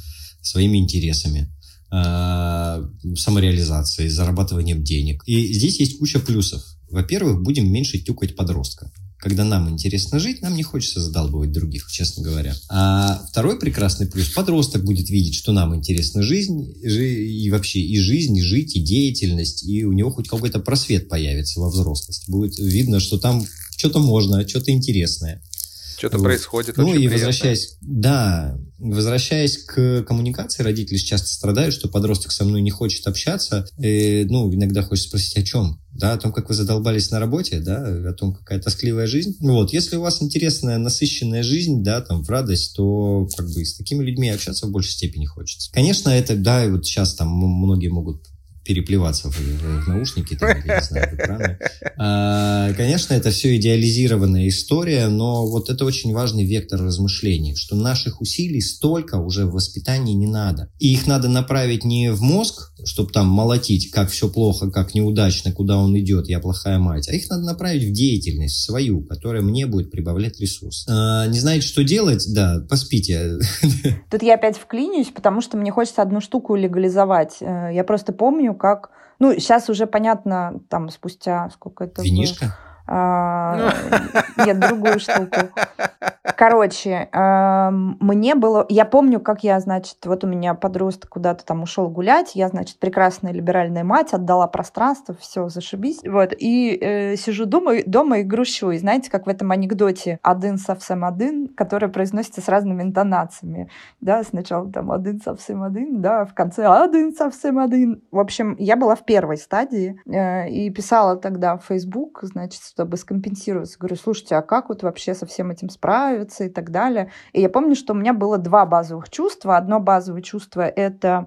своими интересами а, самореализацией, зарабатыванием денег. И здесь есть куча плюсов. Во-первых, будем меньше тюкать подростка. Когда нам интересно жить, нам не хочется задалбывать других, честно говоря. А второй прекрасный плюс – подросток будет видеть, что нам интересна жизнь, и вообще и жизнь, и жить, и деятельность, и у него хоть какой-то просвет появится во взрослость. Будет видно, что там что-то можно, что-то интересное. Что-то вот. происходит. Ну и приятно. возвращаясь, да, возвращаясь к коммуникации, родители часто страдают, что подросток со мной не хочет общаться. И, ну, иногда хочет спросить, о чем? Да, о том, как вы задолбались на работе, да, о том, какая тоскливая жизнь. Вот, если у вас интересная, насыщенная жизнь, да, там, в радость, то как бы с такими людьми общаться в большей степени хочется. Конечно, это, да, и вот сейчас там многие могут переплеваться в, в наушники, там, я не знаю, в экраны. А, конечно, это все идеализированная история, но вот это очень важный вектор размышлений, что наших усилий столько уже в воспитании не надо. И их надо направить не в мозг, чтобы там молотить, как все плохо, как неудачно, куда он идет, я плохая мать, а их надо направить в деятельность свою, которая мне будет прибавлять ресурс. А, не знаете, что делать? Да, поспите. Тут я опять вклинюсь, потому что мне хочется одну штуку легализовать. Э, я просто помню, как... Ну, сейчас уже понятно, там, спустя сколько это Винишка? Было? А, нет, другую штуку. Короче, мне было... Я помню, как я, значит, вот у меня подросток куда-то там ушел гулять, я, значит, прекрасная либеральная мать, отдала пространство, все, зашибись. Вот, и э, сижу дома, дома и грущу. И знаете, как в этом анекдоте «один совсем один», который произносится с разными интонациями. Да, сначала там «один совсем один», да, в конце «один совсем один». В общем, я была в первой стадии э, и писала тогда в Facebook, значит, чтобы скомпенсироваться. Говорю, слушайте, а как вот вообще со всем этим справиться и так далее. И я помню, что у меня было два базовых чувства. Одно базовое чувство — это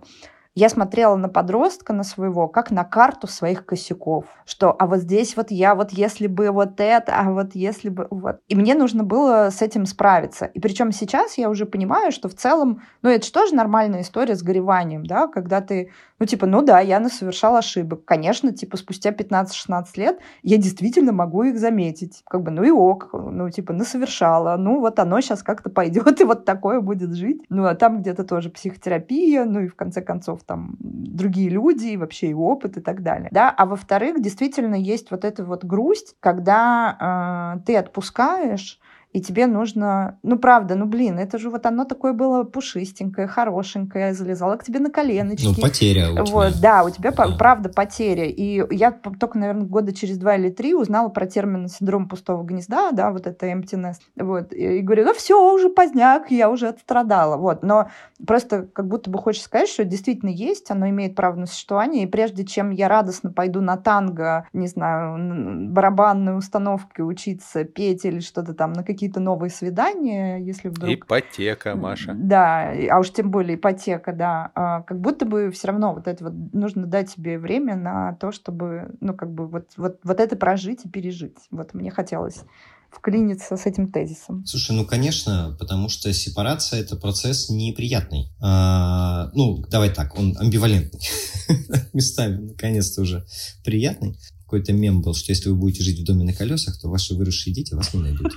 я смотрела на подростка, на своего, как на карту своих косяков. Что, а вот здесь вот я, вот если бы вот это, а вот если бы вот. И мне нужно было с этим справиться. И причем сейчас я уже понимаю, что в целом, ну это же тоже нормальная история с гореванием, да, когда ты, ну типа, ну да, я совершал ошибок. Конечно, типа спустя 15-16 лет я действительно могу их заметить. Как бы, ну и ок, ну типа, ну совершала, ну вот оно сейчас как-то пойдет и вот такое будет жить. Ну а там где-то тоже психотерапия, ну и в конце концов там другие люди, и вообще и опыт и так далее. Да? А во-вторых, действительно есть вот эта вот грусть, когда э, ты отпускаешь, и тебе нужно, ну правда, ну блин, это же вот оно такое было пушистенькое, хорошенькое, залезало к тебе на коленочки. Ну, потеря у тебя. Вот, да, у тебя да. правда потеря. И я только, наверное, года через два или три узнала про термин синдром пустого гнезда, да, вот это emptiness. Вот, и, и говорю, ну все, уже поздняк, я уже отстрадала. Вот, но просто как будто бы хочешь сказать, что это действительно есть, оно имеет право на существование, и прежде чем я радостно пойду на танго, не знаю, барабанные установки учиться, петь или что-то там, на какие-то новые свидания, если вдруг... Ипотека, Маша. Да, а уж тем более ипотека, да. А, как будто бы все равно вот это вот нужно дать себе время на то, чтобы, ну, как бы вот, вот, вот это прожить и пережить. Вот мне хотелось вклиниться с этим тезисом? Слушай, ну, конечно, потому что сепарация — это процесс неприятный. А, ну, давай так, он амбивалентный. Местами, наконец-то, уже приятный какой-то мем был, что если вы будете жить в доме на колесах, то ваши выросшие дети вас не найдут.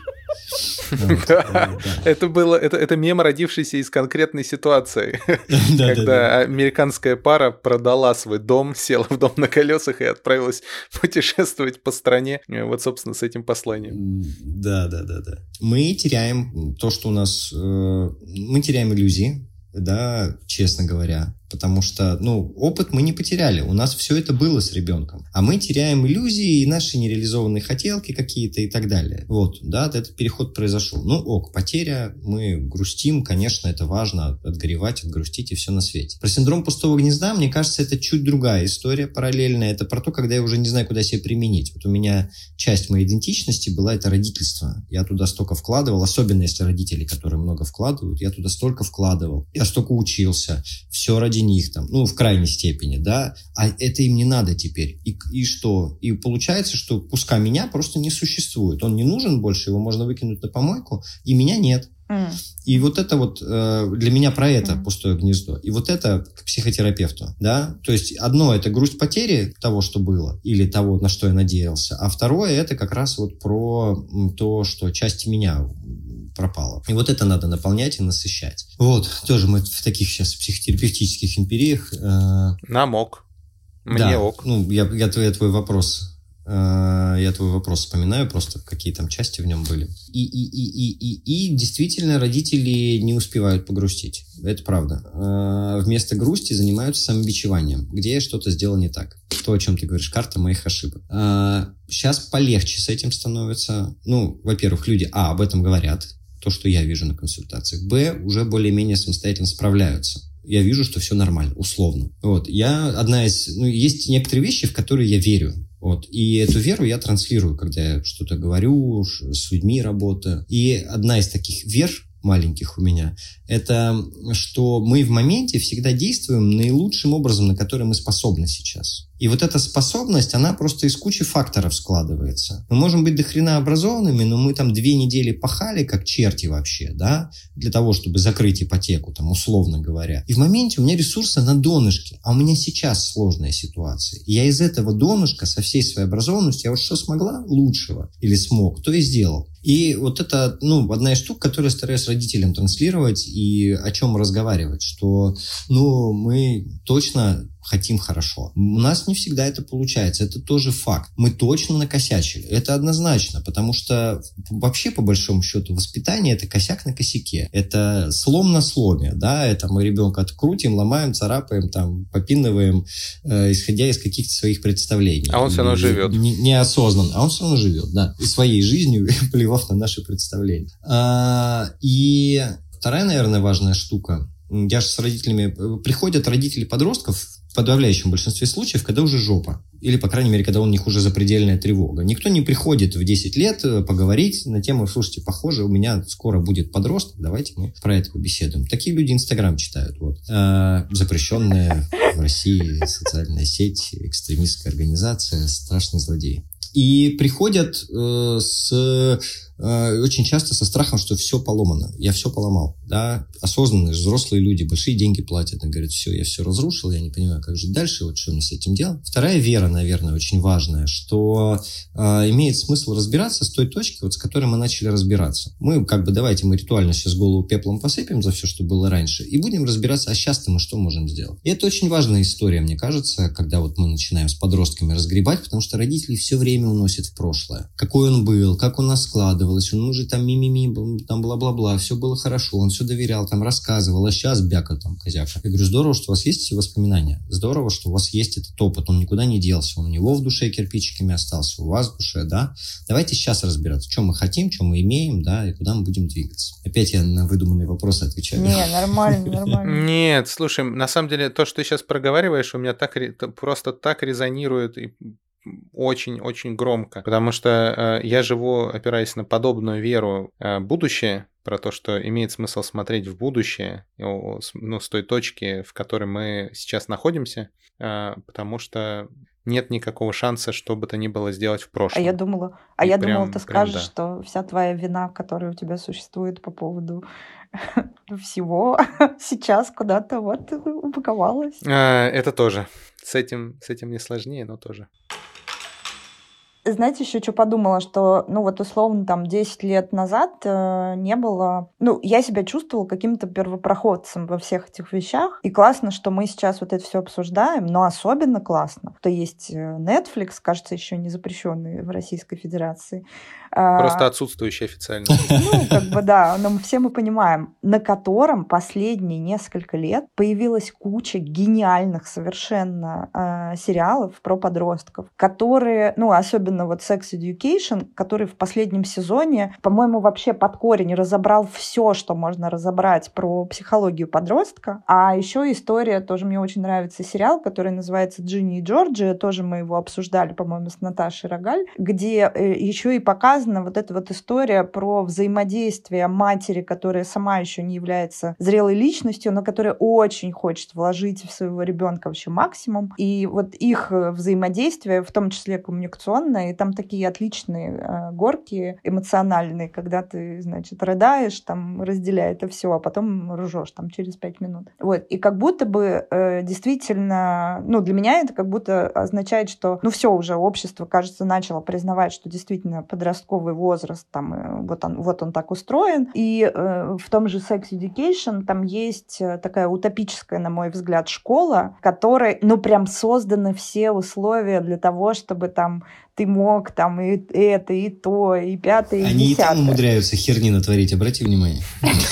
Это было, это, мем, родившийся из конкретной ситуации, когда американская пара продала свой дом, села в дом на колесах и отправилась путешествовать по стране, вот, собственно, с этим посланием. Да, да, да, да. Мы теряем то, что у нас... Э, мы теряем иллюзии, да, честно говоря потому что, ну, опыт мы не потеряли, у нас все это было с ребенком, а мы теряем иллюзии и наши нереализованные хотелки какие-то и так далее. Вот, да, этот переход произошел. Ну, ок, потеря, мы грустим, конечно, это важно, отгоревать, отгрустить и все на свете. Про синдром пустого гнезда, мне кажется, это чуть другая история параллельная, это про то, когда я уже не знаю, куда себя применить. Вот у меня часть моей идентичности была это родительство. Я туда столько вкладывал, особенно если родители, которые много вкладывают, я туда столько вкладывал. Я столько учился. Все ради них там, ну, в крайней степени, да, а это им не надо теперь. И, и что? И получается, что куска меня просто не существует. Он не нужен больше, его можно выкинуть на помойку, и меня нет. Mm. И вот это вот э, для меня про это mm. пустое гнездо. И вот это к психотерапевту, да. То есть одно это грусть потери того, что было, или того, на что я надеялся, а второе это как раз вот про то, что часть меня пропало. И вот это надо наполнять и насыщать. Вот, тоже мы в таких сейчас психотерапевтических империях. Э... Нам ок. Мне да, ок. Ну, я, я, твой, я твой вопрос э, я твой вопрос вспоминаю, просто какие там части в нем были. И, и, и, и, и, и действительно родители не успевают погрустить. Это правда. Э, вместо грусти занимаются самобичеванием, где я что-то сделал не так. То, о чем ты говоришь, карта моих ошибок. Сейчас полегче с этим становится. Ну, во-первых, люди, а, об этом говорят, то, что я вижу на консультациях. Б, уже более-менее самостоятельно справляются. Я вижу, что все нормально, условно. Вот. Я одна из... Ну, есть некоторые вещи, в которые я верю. Вот. И эту веру я транслирую, когда я что-то говорю, с людьми работаю. И одна из таких вер маленьких у меня, это что мы в моменте всегда действуем наилучшим образом, на который мы способны сейчас. И вот эта способность, она просто из кучи факторов складывается. Мы можем быть дохрена образованными, но мы там две недели пахали, как черти вообще, да, для того, чтобы закрыть ипотеку, там, условно говоря. И в моменте у меня ресурсы на донышке, а у меня сейчас сложная ситуация. И я из этого донышка со всей своей образованностью, я вот что смогла лучшего или смог, то и сделал. И вот это, ну, одна из штук, которую стараюсь родителям транслировать и о чем разговаривать, что, ну, мы точно хотим хорошо. У нас не всегда это получается, это тоже факт. Мы точно накосячили, это однозначно, потому что вообще, по большому счету, воспитание – это косяк на косяке, это слом на сломе, да, это мы ребенка открутим, ломаем, царапаем, там, попинываем, э, исходя из каких-то своих представлений. А он все равно живет. Не, неосознанно, а он все равно живет, да, и своей жизнью, плевав на наши представления. А, и вторая, наверное, важная штука, я же с родителями... Э, приходят родители подростков подавляющем большинстве случаев, когда уже жопа. Или, по крайней мере, когда у них уже запредельная тревога. Никто не приходит в 10 лет э, поговорить на тему, слушайте, похоже, у меня скоро будет подросток, давайте мы про это побеседуем. Такие люди Инстаграм читают. Вот. А, запрещенная в России социальная сеть, экстремистская организация, страшный злодей. И приходят э, с Э, очень часто со страхом, что все поломано, я все поломал, да, осознанные взрослые люди большие деньги платят, и говорят, все, я все разрушил, я не понимаю, как жить дальше, вот что мне с этим делать. Вторая вера, наверное, очень важное, что э, имеет смысл разбираться с той точки, вот с которой мы начали разбираться. Мы как бы давайте мы ритуально сейчас голову пеплом посыпем за все, что было раньше, и будем разбираться, а сейчас-то мы что можем сделать. И это очень важная история, мне кажется, когда вот мы начинаем с подростками разгребать, потому что родители все время уносят в прошлое. Какой он был, как у нас складывалось, он уже там ми-ми-ми, там бла-бла-бла, все было хорошо, он все доверял, там рассказывал, а сейчас бяка там козяка. Я говорю, здорово, что у вас есть эти воспоминания, здорово, что у вас есть этот опыт, он никуда не делся, он у него в душе кирпичиками остался, у вас в душе, да. Давайте сейчас разбираться, что мы хотим, что мы имеем, да, и куда мы будем двигаться. Опять я на выдуманные вопросы отвечаю. Не, нормально, нормально. Нет, слушай, на самом деле то, что ты сейчас проговариваешь, у меня так просто так резонирует и очень-очень громко, потому что э, я живу, опираясь на подобную веру э, будущее, про то, что имеет смысл смотреть в будущее, ну, с той точки, в которой мы сейчас находимся, э, потому что нет никакого шанса, что бы то ни было сделать в прошлом. А я думала, а я прям, думала, ты скажешь, да. что вся твоя вина, которая у тебя существует по поводу всего, сейчас куда-то вот упаковалась. А, это тоже. С этим, с этим не сложнее, но тоже. Знаете, еще что подумала, что, ну вот условно там 10 лет назад э, не было... Ну, я себя чувствовала каким-то первопроходцем во всех этих вещах. И классно, что мы сейчас вот это все обсуждаем, но особенно классно, что есть э, Netflix, кажется, еще не запрещенный в Российской Федерации. Просто а, отсутствующий официально. Ну, как бы да, но все мы понимаем, на котором последние несколько лет появилась куча гениальных совершенно э, сериалов про подростков, которые, ну, особенно особенно вот Sex Education, который в последнем сезоне, по-моему, вообще под корень разобрал все, что можно разобрать про психологию подростка. А еще история, тоже мне очень нравится сериал, который называется «Джинни и Джорджи», тоже мы его обсуждали, по-моему, с Наташей Рогаль, где э, еще и показана вот эта вот история про взаимодействие матери, которая сама еще не является зрелой личностью, но которая очень хочет вложить в своего ребенка вообще максимум. И вот их э, взаимодействие, в том числе коммуникационное, и там такие отличные э, горки эмоциональные, когда ты, значит, рыдаешь, там, разделяя это все, а потом ржешь там через пять минут. Вот. И как будто бы э, действительно, ну, для меня это как будто означает, что, ну, все уже, общество, кажется, начало признавать, что действительно подростковый возраст, там, э, вот, он, вот он так устроен. И э, в том же Sex Education там есть такая утопическая, на мой взгляд, школа, которой, ну, прям созданы все условия для того, чтобы там ты мог там и это, и то, и пятое, и Они десятое. и там умудряются херни натворить, обрати внимание.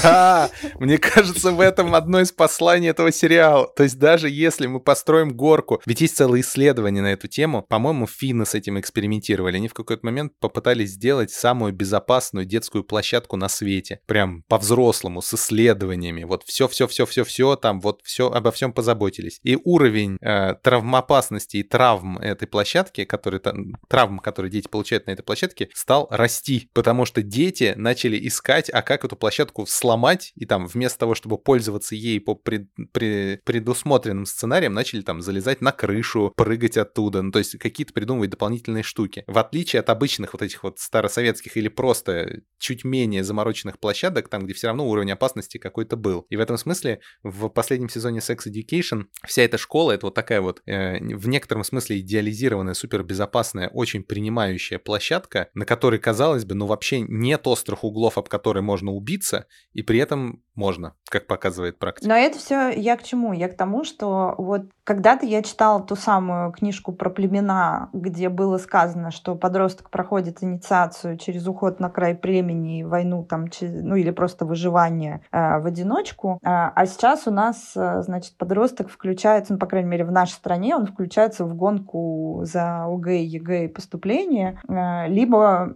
Да, мне кажется, в этом одно из посланий этого сериала. То есть даже если мы построим горку, ведь есть целое исследование на эту тему, по-моему, финны с этим экспериментировали. Они в какой-то момент попытались сделать самую безопасную детскую площадку на свете. Прям по-взрослому, с исследованиями. Вот все-все-все-все-все, там вот все, обо всем позаботились. И уровень э, травмоопасности и травм этой площадки, который там травм, которые дети получают на этой площадке, стал расти, потому что дети начали искать, а как эту площадку сломать, и там вместо того, чтобы пользоваться ей по пред, пред, предусмотренным сценариям, начали там залезать на крышу, прыгать оттуда, ну то есть какие-то придумывать дополнительные штуки. В отличие от обычных вот этих вот старосоветских или просто чуть менее замороченных площадок, там, где все равно уровень опасности какой-то был. И в этом смысле в последнем сезоне Sex Education вся эта школа, это вот такая вот э, в некотором смысле идеализированная, супербезопасная, очень принимающая площадка, на которой, казалось бы, ну вообще нет острых углов, об которые можно убиться, и при этом можно, как показывает практика. Но это все я к чему? Я к тому, что вот когда-то я читала ту самую книжку про племена, где было сказано, что подросток проходит инициацию через уход на край племени, войну там, ну или просто выживание э, в одиночку. А, а сейчас у нас, э, значит, подросток включается, ну, по крайней мере, в нашей стране, он включается в гонку за ОГЭ, ЕГЭ и поступление, э, либо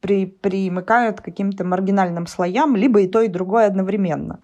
при, примыкают к каким-то маргинальным слоям, либо и то, и другое одновременно.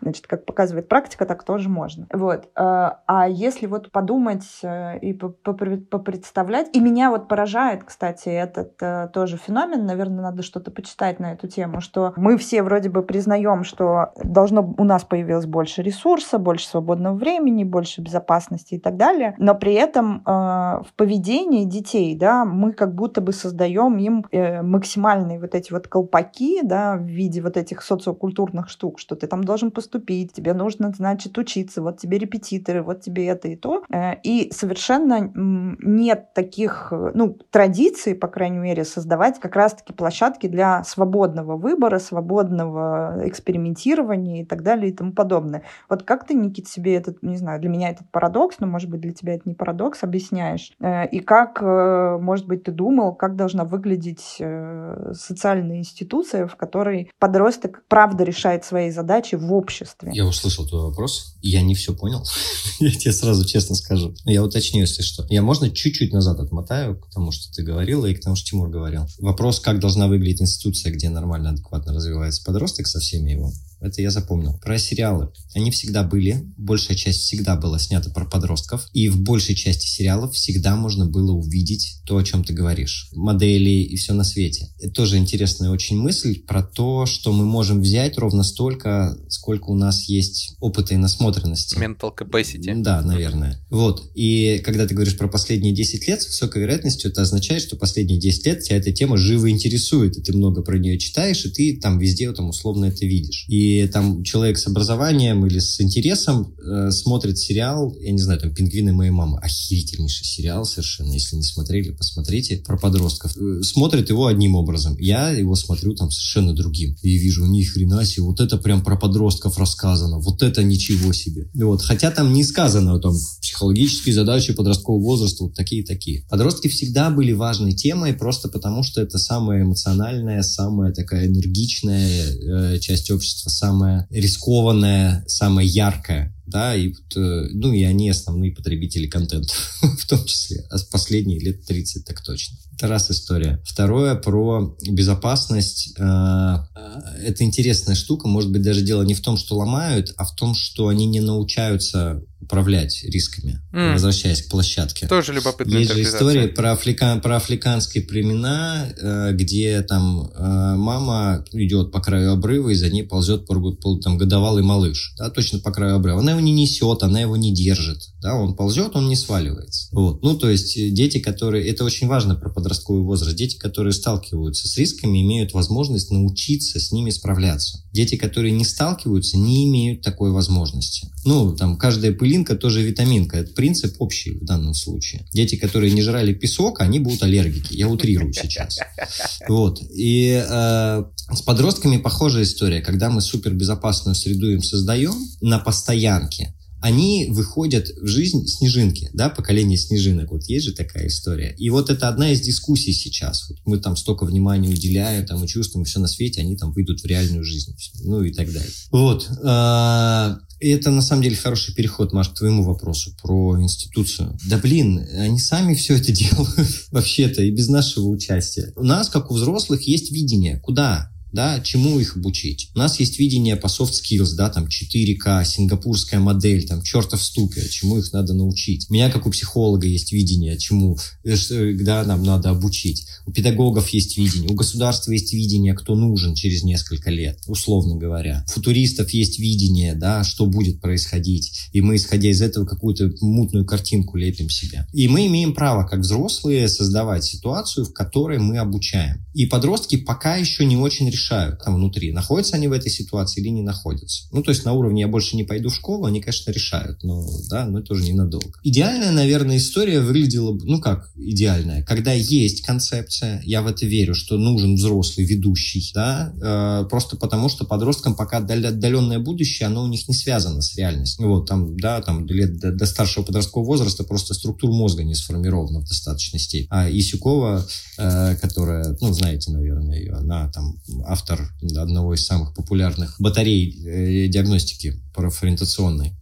Значит, как показывает практика, так тоже можно. Вот. Э, а если вот подумать э, и попредставлять, и меня вот поражает, кстати, этот тоже феномен, наверное, надо что-то почитать на эту тему, что мы все вроде бы признаем, что должно у нас появилось больше ресурса, больше свободного времени, больше безопасности и так далее, но при этом в поведении детей, да, мы как будто бы создаем им э, максимальные вот эти вот колпаки, да, в виде вот этих социокультурных штук, что ты там должен поступить, тебе нужно, значит, учиться, вот тебе репетиторы, вот тебе это и то. Э, и совершенно нет таких, ну, традиций, по крайней мере, создавать как раз-таки площадки для свободного выбора, свободного экспериментирования и так далее и тому подобное. Вот как ты, Никит, себе этот, не знаю, для меня этот парадокс, но, может быть, для тебя это не парадокс, объясняешь? Э, и как, э, может быть, ты думал, как должна выглядеть э, социальная институция, в которой подросток правда решает свои задачи в обществе? Я услышал твой вопрос. Я не все понял. Я тебе сразу честно скажу. Я уточню, если что. Я можно чуть-чуть назад отмотаю к тому, что ты говорила, и к тому, что Тимур говорил. Вопрос, как должна выглядеть институция, где нормально, адекватно развивается подросток со всеми его это я запомнил. Про сериалы. Они всегда были, большая часть всегда была снята про подростков, и в большей части сериалов всегда можно было увидеть то, о чем ты говоришь. Модели и все на свете. Это тоже интересная очень мысль про то, что мы можем взять ровно столько, сколько у нас есть опыта и насмотренности. Mental capacity. Да, наверное. Вот. И когда ты говоришь про последние 10 лет, с высокой вероятностью это означает, что последние 10 лет тебя эта тема живо интересует, и ты много про нее читаешь, и ты там везде там условно это видишь. И там человек с образованием или с интересом э, смотрит сериал, я не знаю, там «Пингвины моей мамы», охерительнейший сериал совершенно, если не смотрели, посмотрите, про подростков. Э, смотрит его одним образом, я его смотрю там совершенно другим. И вижу, ни хрена себе, вот это прям про подростков рассказано, вот это ничего себе. Вот. Хотя там не сказано, там, психологические задачи подросткового возраста, вот такие-такие. Подростки всегда были важной темой, просто потому что это самая эмоциональная, самая такая энергичная э, часть общества, самая рискованная, самая яркая, да, и, э, ну, и они основные потребители контента, в том числе, а последние лет 30 так точно. Это раз история. Второе про безопасность. Э, э, это интересная штука. Может быть, даже дело не в том, что ломают, а в том, что они не научаются управлять рисками, mm. возвращаясь к площадке. Тоже любопытная Есть же история про, африка... про африканские племена, э, где там э, мама идет по краю обрыва, и за ней ползет там, годовалый малыш, да, точно по краю обрыва. Она его не несет, она его не держит, да, он ползет, он не сваливается. Вот. Ну, то есть э, дети, которые... Это очень важно про подростковый возраст. Дети, которые сталкиваются с рисками, имеют возможность научиться с ними справляться. Дети, которые не сталкиваются, не имеют такой возможности. Ну, там, каждая пылинка тоже витаминка. Это принцип общий в данном случае. Дети, которые не жрали песок, они будут аллергики. Я утрирую сейчас. Вот. И э, с подростками похожая история. Когда мы супербезопасную среду им создаем на постоянке, они выходят в жизнь снежинки, да, поколение снежинок. Вот есть же такая история. И вот это одна из дискуссий сейчас. Вот мы там столько внимания уделяем, там и чувствуем все на свете, они там выйдут в реальную жизнь, ну и так далее. Вот. А, это на самом деле хороший переход, Маш, к твоему вопросу про институцию. Да блин, они сами все это делают вообще-то и без нашего участия. У нас, как у взрослых, есть видение, куда да, чему их обучить. У нас есть видение по soft skills, да, там 4К, сингапурская модель, там чертов ступер, чему их надо научить. У меня, как у психолога, есть видение, чему, э, да, нам надо обучить. У педагогов есть видение, у государства есть видение, кто нужен через несколько лет, условно говоря. У футуристов есть видение, да, что будет происходить. И мы, исходя из этого, какую-то мутную картинку лепим себе. И мы имеем право, как взрослые, создавать ситуацию, в которой мы обучаем. И подростки пока еще не очень решают там внутри, находятся они в этой ситуации или не находятся. Ну, то есть на уровне «я больше не пойду в школу» они, конечно, решают, но, да, но тоже ненадолго. Идеальная, наверное, история выглядела бы, ну как идеальная, когда есть концепция, я в это верю, что нужен взрослый ведущий, да, э, просто потому что подросткам пока отдаленное будущее, оно у них не связано с реальностью. Вот, там, да, там лет до, до старшего подросткового возраста просто структура мозга не сформирована в достаточной степени. А Исюкова, э, которая, ну, знаете, наверное, ее, она там автор одного из самых популярных батарей э, диагностики профориентационной,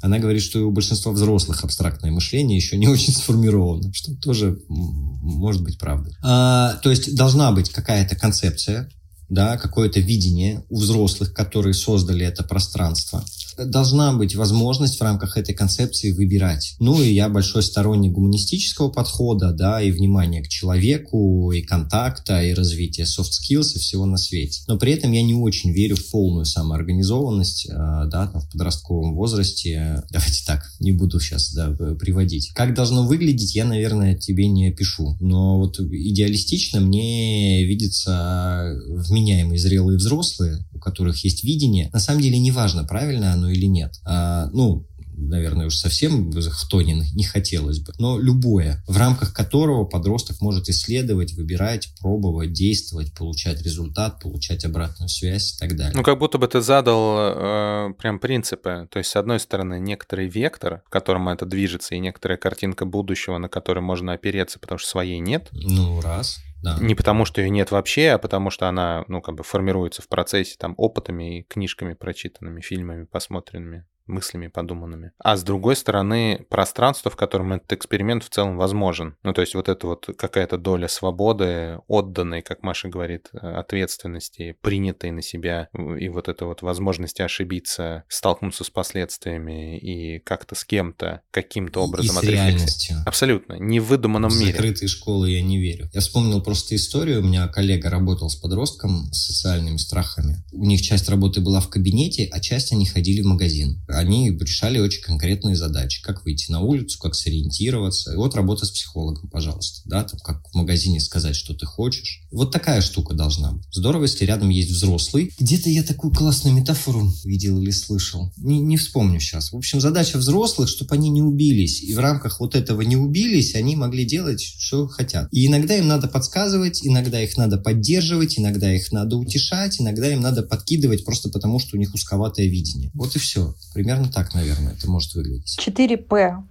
она говорит, что у большинства взрослых абстрактное мышление еще не очень сформировано, что тоже может быть правдой. А, то есть должна быть какая-то концепция, да, какое-то видение у взрослых, которые создали это пространство должна быть возможность в рамках этой концепции выбирать. Ну и я большой сторонник гуманистического подхода, да, и внимания к человеку, и контакта, и развития soft skills и всего на свете. Но при этом я не очень верю в полную самоорганизованность, э, да, там, в подростковом возрасте. Давайте так, не буду сейчас да, приводить. Как должно выглядеть, я, наверное, тебе не пишу. Но вот идеалистично мне видится в вменяемые зрелые взрослые, у которых есть видение, на самом деле неважно, правильно оно или нет. А, ну, наверное, уж совсем кто не, не хотелось бы, но любое, в рамках которого подросток может исследовать, выбирать, пробовать, действовать, получать результат, получать обратную связь и так далее. Ну, как будто бы ты задал э, прям принципы. То есть, с одной стороны, некоторый вектор, в котором это движется, и некоторая картинка будущего, на которой можно опереться, потому что своей нет. Ну, раз. Да. Не потому, что ее нет вообще, а потому что она, ну, как бы формируется в процессе там опытами и книжками прочитанными, фильмами посмотренными мыслями подуманными. А с другой стороны, пространство, в котором этот эксперимент в целом возможен. Ну, то есть вот это вот какая-то доля свободы, отданной, как Маша говорит, э, ответственности, принятой на себя, и вот это вот возможности ошибиться, столкнуться с последствиями и как-то с кем-то, каким-то образом и с реальностью. Абсолютно. Не в выдуманном в мире. закрытые школы я не верю. Я вспомнил просто историю. У меня коллега работал с подростком с социальными страхами. У них часть работы была в кабинете, а часть они ходили в магазин они решали очень конкретные задачи. Как выйти на улицу, как сориентироваться. И вот работа с психологом, пожалуйста. Да, там, как в магазине сказать, что ты хочешь. Вот такая штука должна быть. Здорово, если рядом есть взрослый. Где-то я такую классную метафору видел или слышал. Не, не вспомню сейчас. В общем, задача взрослых, чтобы они не убились. И в рамках вот этого не убились, они могли делать, что хотят. И иногда им надо подсказывать, иногда их надо поддерживать, иногда их надо утешать, иногда им надо подкидывать просто потому, что у них узковатое видение. Вот и все. Примерно так, наверное, это может выглядеть. 4П.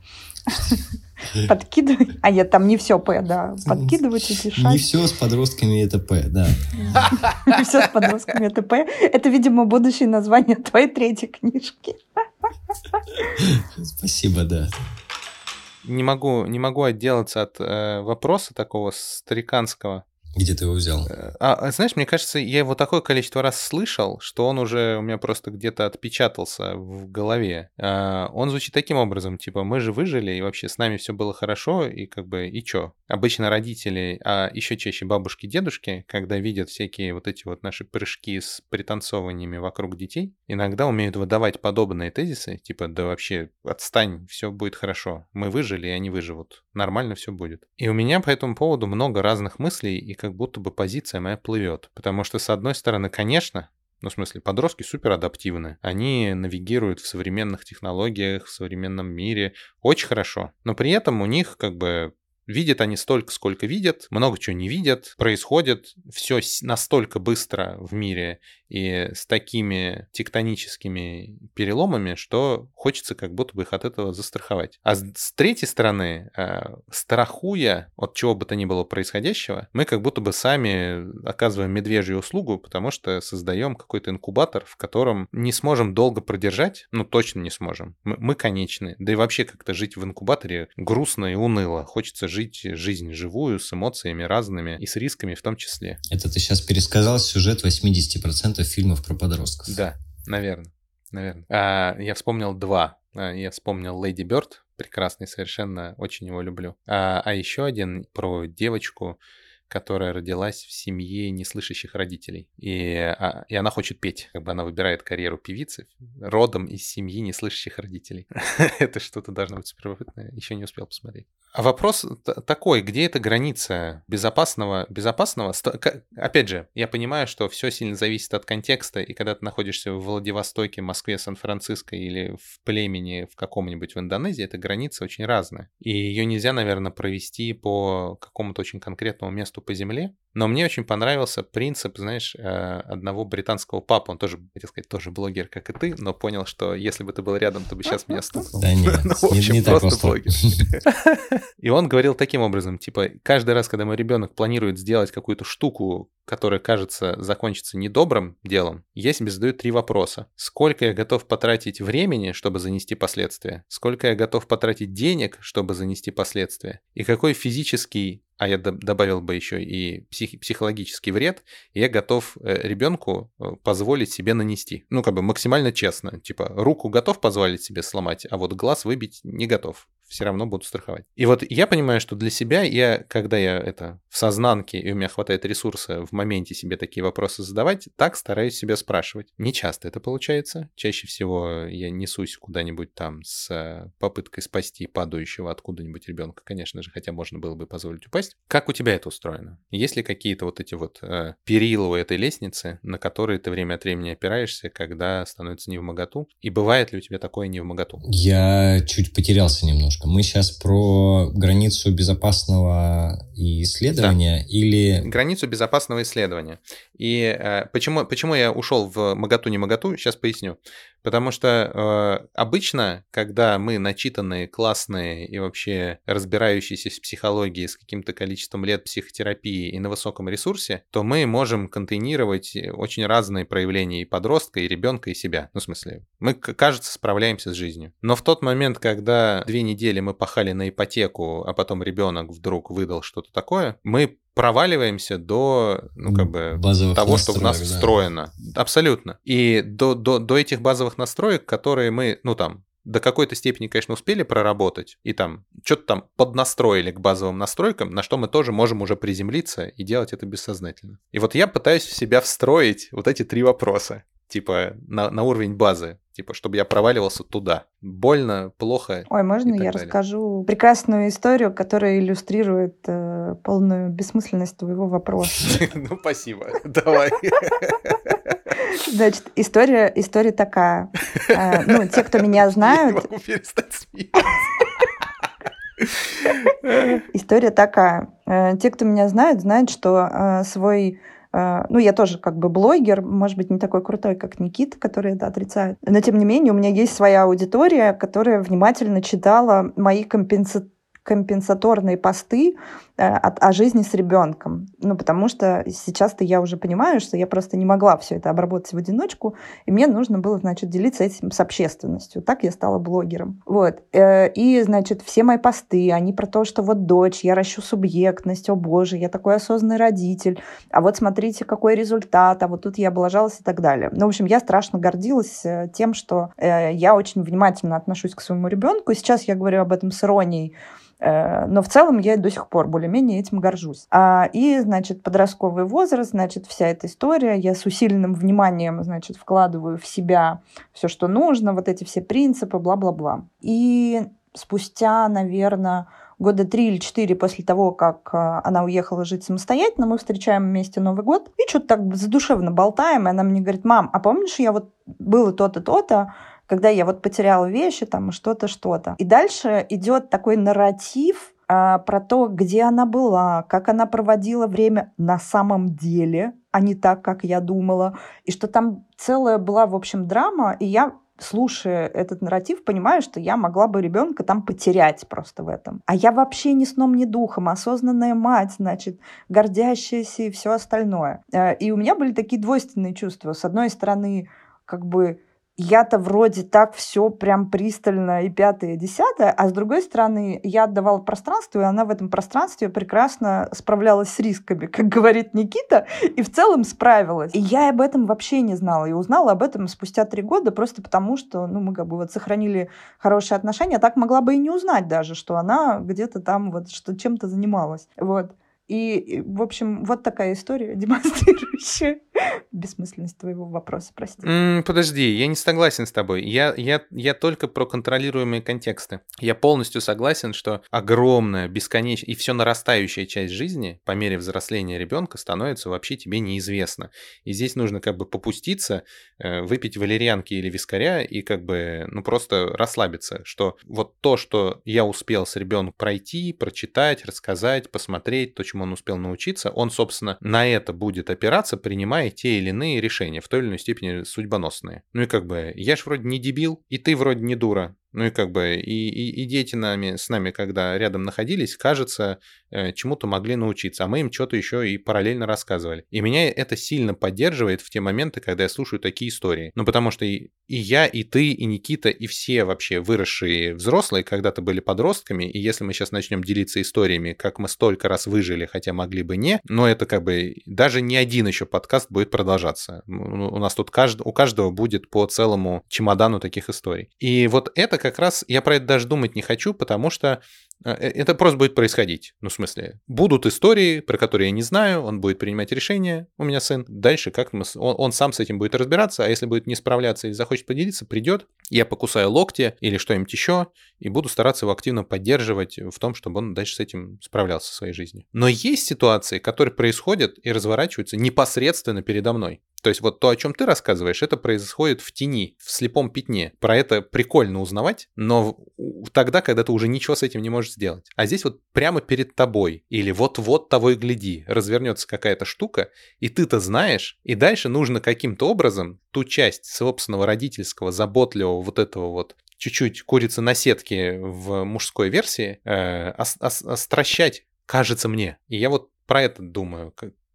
Подкидывать. А нет, там не все П, да. Подкидывать, утешать. Не все с подростками это П, да. Не все с подростками это П. Это, видимо, будущее название твоей третьей книжки. Спасибо, да. Не могу, не могу отделаться от э, вопроса такого стариканского. Где ты его взял? Э, а, а, знаешь, мне кажется, я его такое количество раз слышал, что он уже у меня просто где-то отпечатался в голове. А, он звучит таким образом, типа, мы же выжили, и вообще с нами все было хорошо, и как бы, и чё? Обычно родители, а еще чаще бабушки, дедушки, когда видят всякие вот эти вот наши прыжки с пританцовываниями вокруг детей, иногда умеют выдавать подобные тезисы, типа, да вообще, отстань, все будет хорошо. Мы выжили, и они выживут. Нормально все будет. И у меня по этому поводу много разных мыслей, и как будто бы позиция моя плывет. Потому что, с одной стороны, конечно, ну, в смысле, подростки супер адаптивны. Они навигируют в современных технологиях, в современном мире очень хорошо. Но при этом у них как бы Видят они столько, сколько видят, много чего не видят, происходит все настолько быстро в мире и с такими тектоническими переломами, что хочется как будто бы их от этого застраховать. А с третьей стороны, э, страхуя от чего бы то ни было происходящего, мы как будто бы сами оказываем медвежью услугу, потому что создаем какой-то инкубатор, в котором не сможем долго продержать, ну точно не сможем. Мы, мы конечны. Да и вообще как-то жить в инкубаторе грустно и уныло. Хочется жить жизнь живую, с эмоциями разными и с рисками в том числе. Это ты сейчас пересказал сюжет 80% фильмов про подростков. Да, наверное. Наверное. А, я вспомнил два. А, я вспомнил Леди Бёрд, прекрасный совершенно, очень его люблю. А, а еще один про девочку, которая родилась в семье неслышащих родителей. И, а, и она хочет петь. Как бы она выбирает карьеру певицы родом из семьи неслышащих родителей. Это что-то должно быть супервыгодное. Еще не успел посмотреть. А вопрос такой, где эта граница безопасного, безопасного? Опять же, я понимаю, что все сильно зависит от контекста, и когда ты находишься в Владивостоке, Москве, Сан-Франциско или в племени в каком-нибудь в Индонезии, эта граница очень разная. И ее нельзя, наверное, провести по какому-то очень конкретному месту по земле. Но мне очень понравился принцип, знаешь, э, одного британского папы. Он тоже, хотел сказать, тоже блогер, как и ты, но понял, что если бы ты был рядом, то бы сейчас меня стукнул. Да нет, ну, в общем, не, не просто, просто блогер. И он говорил таким образом, типа, каждый раз, когда мой ребенок планирует сделать какую-то штуку, которая, кажется, закончится недобрым делом, я себе задаю три вопроса. Сколько я готов потратить времени, чтобы занести последствия? Сколько я готов потратить денег, чтобы занести последствия? И какой физический а я добавил бы еще и псих, психологический вред, я готов э, ребенку э, позволить себе нанести. Ну, как бы максимально честно. Типа, руку готов позволить себе сломать, а вот глаз выбить не готов все равно будут страховать. И вот я понимаю, что для себя я, когда я это в сознанке, и у меня хватает ресурса в моменте себе такие вопросы задавать, так стараюсь себя спрашивать. Не часто это получается. Чаще всего я несусь куда-нибудь там с э, попыткой спасти падающего откуда-нибудь ребенка, конечно же, хотя можно было бы позволить упасть. Как у тебя это устроено? Есть ли какие-то вот эти вот э, перила у этой лестницы, на которые ты время от времени опираешься, когда становится не в моготу? И бывает ли у тебя такое не в моготу? Я чуть потерялся немножко. Мы сейчас про границу безопасного исследования да. или... Границу безопасного исследования. И э, почему, почему я ушел в моготу не моготу, сейчас поясню. Потому что э, обычно, когда мы начитанные, классные и вообще разбирающиеся в психологии с каким-то количеством лет психотерапии и на высоком ресурсе, то мы можем контейнировать очень разные проявления и подростка, и ребенка, и себя. Ну, в смысле, мы, кажется, справляемся с жизнью. Но в тот момент, когда две недели мы пахали на ипотеку, а потом ребенок вдруг выдал что-то такое, мы проваливаемся до, ну, как бы, базовых того, что в нас да. встроено. Абсолютно. И до, до, до этих базовых настроек, которые мы, ну, там, до какой-то степени, конечно, успели проработать, и там что-то там поднастроили к базовым настройкам, на что мы тоже можем уже приземлиться и делать это бессознательно. И вот я пытаюсь в себя встроить вот эти три вопроса типа на, на уровень базы, типа, чтобы я проваливался туда. Больно, плохо. Ой, можно я далее. расскажу прекрасную историю, которая иллюстрирует э, полную бессмысленность твоего вопроса? Ну, спасибо. Давай. Значит, история, история такая. Э, ну, те, кто меня знают... Я не могу перестать смеяться. История такая. Э, те, кто меня знают, знают, что э, свой ну, я тоже как бы блогер, может быть, не такой крутой, как Никита, который это отрицает. Но, тем не менее, у меня есть своя аудитория, которая внимательно читала мои компенсаторные компенсаторные посты э, от, о жизни с ребенком. Ну, потому что сейчас-то я уже понимаю, что я просто не могла все это обработать в одиночку, и мне нужно было, значит, делиться этим с общественностью. Так я стала блогером. Вот. Э, и, значит, все мои посты, они про то, что вот дочь, я ращу субъектность, о боже, я такой осознанный родитель, а вот смотрите, какой результат, а вот тут я облажалась и так далее. Ну, в общем, я страшно гордилась э, тем, что я очень внимательно отношусь к своему ребенку. Сейчас я говорю об этом с иронией, но в целом я до сих пор более-менее этим горжусь. А, и, значит, подростковый возраст, значит, вся эта история, я с усиленным вниманием, значит, вкладываю в себя все, что нужно, вот эти все принципы, бла-бла-бла. И спустя, наверное, года три или четыре после того, как э, она уехала жить самостоятельно, мы встречаем вместе Новый год и что-то так задушевно болтаем, и она мне говорит, мам, а помнишь, я вот было то-то, то-то, когда я вот потеряла вещи, там, что-то, что-то. И дальше идет такой нарратив а, про то, где она была, как она проводила время на самом деле, а не так, как я думала. И что там целая была, в общем, драма, и я слушая этот нарратив, понимаю, что я могла бы ребенка там потерять просто в этом. А я вообще ни сном, ни духом, осознанная мать, значит, гордящаяся и все остальное. Э, и у меня были такие двойственные чувства. С одной стороны, как бы я-то вроде так все прям пристально и пятое, и десятое, а с другой стороны, я отдавала пространство, и она в этом пространстве прекрасно справлялась с рисками, как говорит Никита, и в целом справилась. И я об этом вообще не знала, и узнала об этом спустя три года, просто потому что, ну, мы как бы вот сохранили хорошие отношения, а так могла бы и не узнать даже, что она где-то там вот что чем-то занималась. Вот. И, в общем, вот такая история, демонстрирующая бессмысленность твоего вопроса, прости. Mm, подожди, я не согласен с тобой. Я, я, я только про контролируемые контексты. Я полностью согласен, что огромная, бесконечная и все нарастающая часть жизни по мере взросления ребенка становится вообще тебе неизвестна. И здесь нужно как бы попуститься, э, выпить валерьянки или вискаря и как бы, ну, просто расслабиться, что вот то, что я успел с ребенком пройти, прочитать, рассказать, посмотреть, то, чему он успел научиться, он, собственно, на это будет опираться, принимая те или иные решения, в той или иной степени судьбоносные. Ну и как бы, я ж вроде не дебил, и ты вроде не дура. Ну и как бы и, и, и дети нами, с нами, когда рядом находились, кажется, э, чему-то могли научиться, а мы им что-то еще и параллельно рассказывали. И меня это сильно поддерживает в те моменты, когда я слушаю такие истории. Ну потому что и, и я, и ты, и Никита, и все вообще выросшие взрослые когда-то были подростками, и если мы сейчас начнем делиться историями, как мы столько раз выжили, хотя могли бы не, но это как бы даже не один еще подкаст будет продолжаться. У нас тут кажд... у каждого будет по целому чемодану таких историй. И вот это как раз, я про это даже думать не хочу, потому что э, э, это просто будет происходить. Ну, в смысле, будут истории, про которые я не знаю, он будет принимать решения, у меня сын. Дальше как мы, он, он сам с этим будет разбираться, а если будет не справляться или захочет поделиться, придет, я покусаю локти или что-нибудь еще, и буду стараться его активно поддерживать в том, чтобы он дальше с этим справлялся в своей жизни. Но есть ситуации, которые происходят и разворачиваются непосредственно передо мной. То есть вот то, о чем ты рассказываешь, это происходит в тени, в слепом пятне. Про это прикольно узнавать, но тогда, когда ты уже ничего с этим не можешь сделать. А здесь вот прямо перед тобой или вот-вот того и гляди, развернется какая-то штука, и ты-то знаешь, и дальше нужно каким-то образом ту часть собственного родительского, заботливого вот этого вот чуть-чуть курицы на сетке в мужской версии э, ос- ос- остращать, кажется мне. И я вот про это думаю,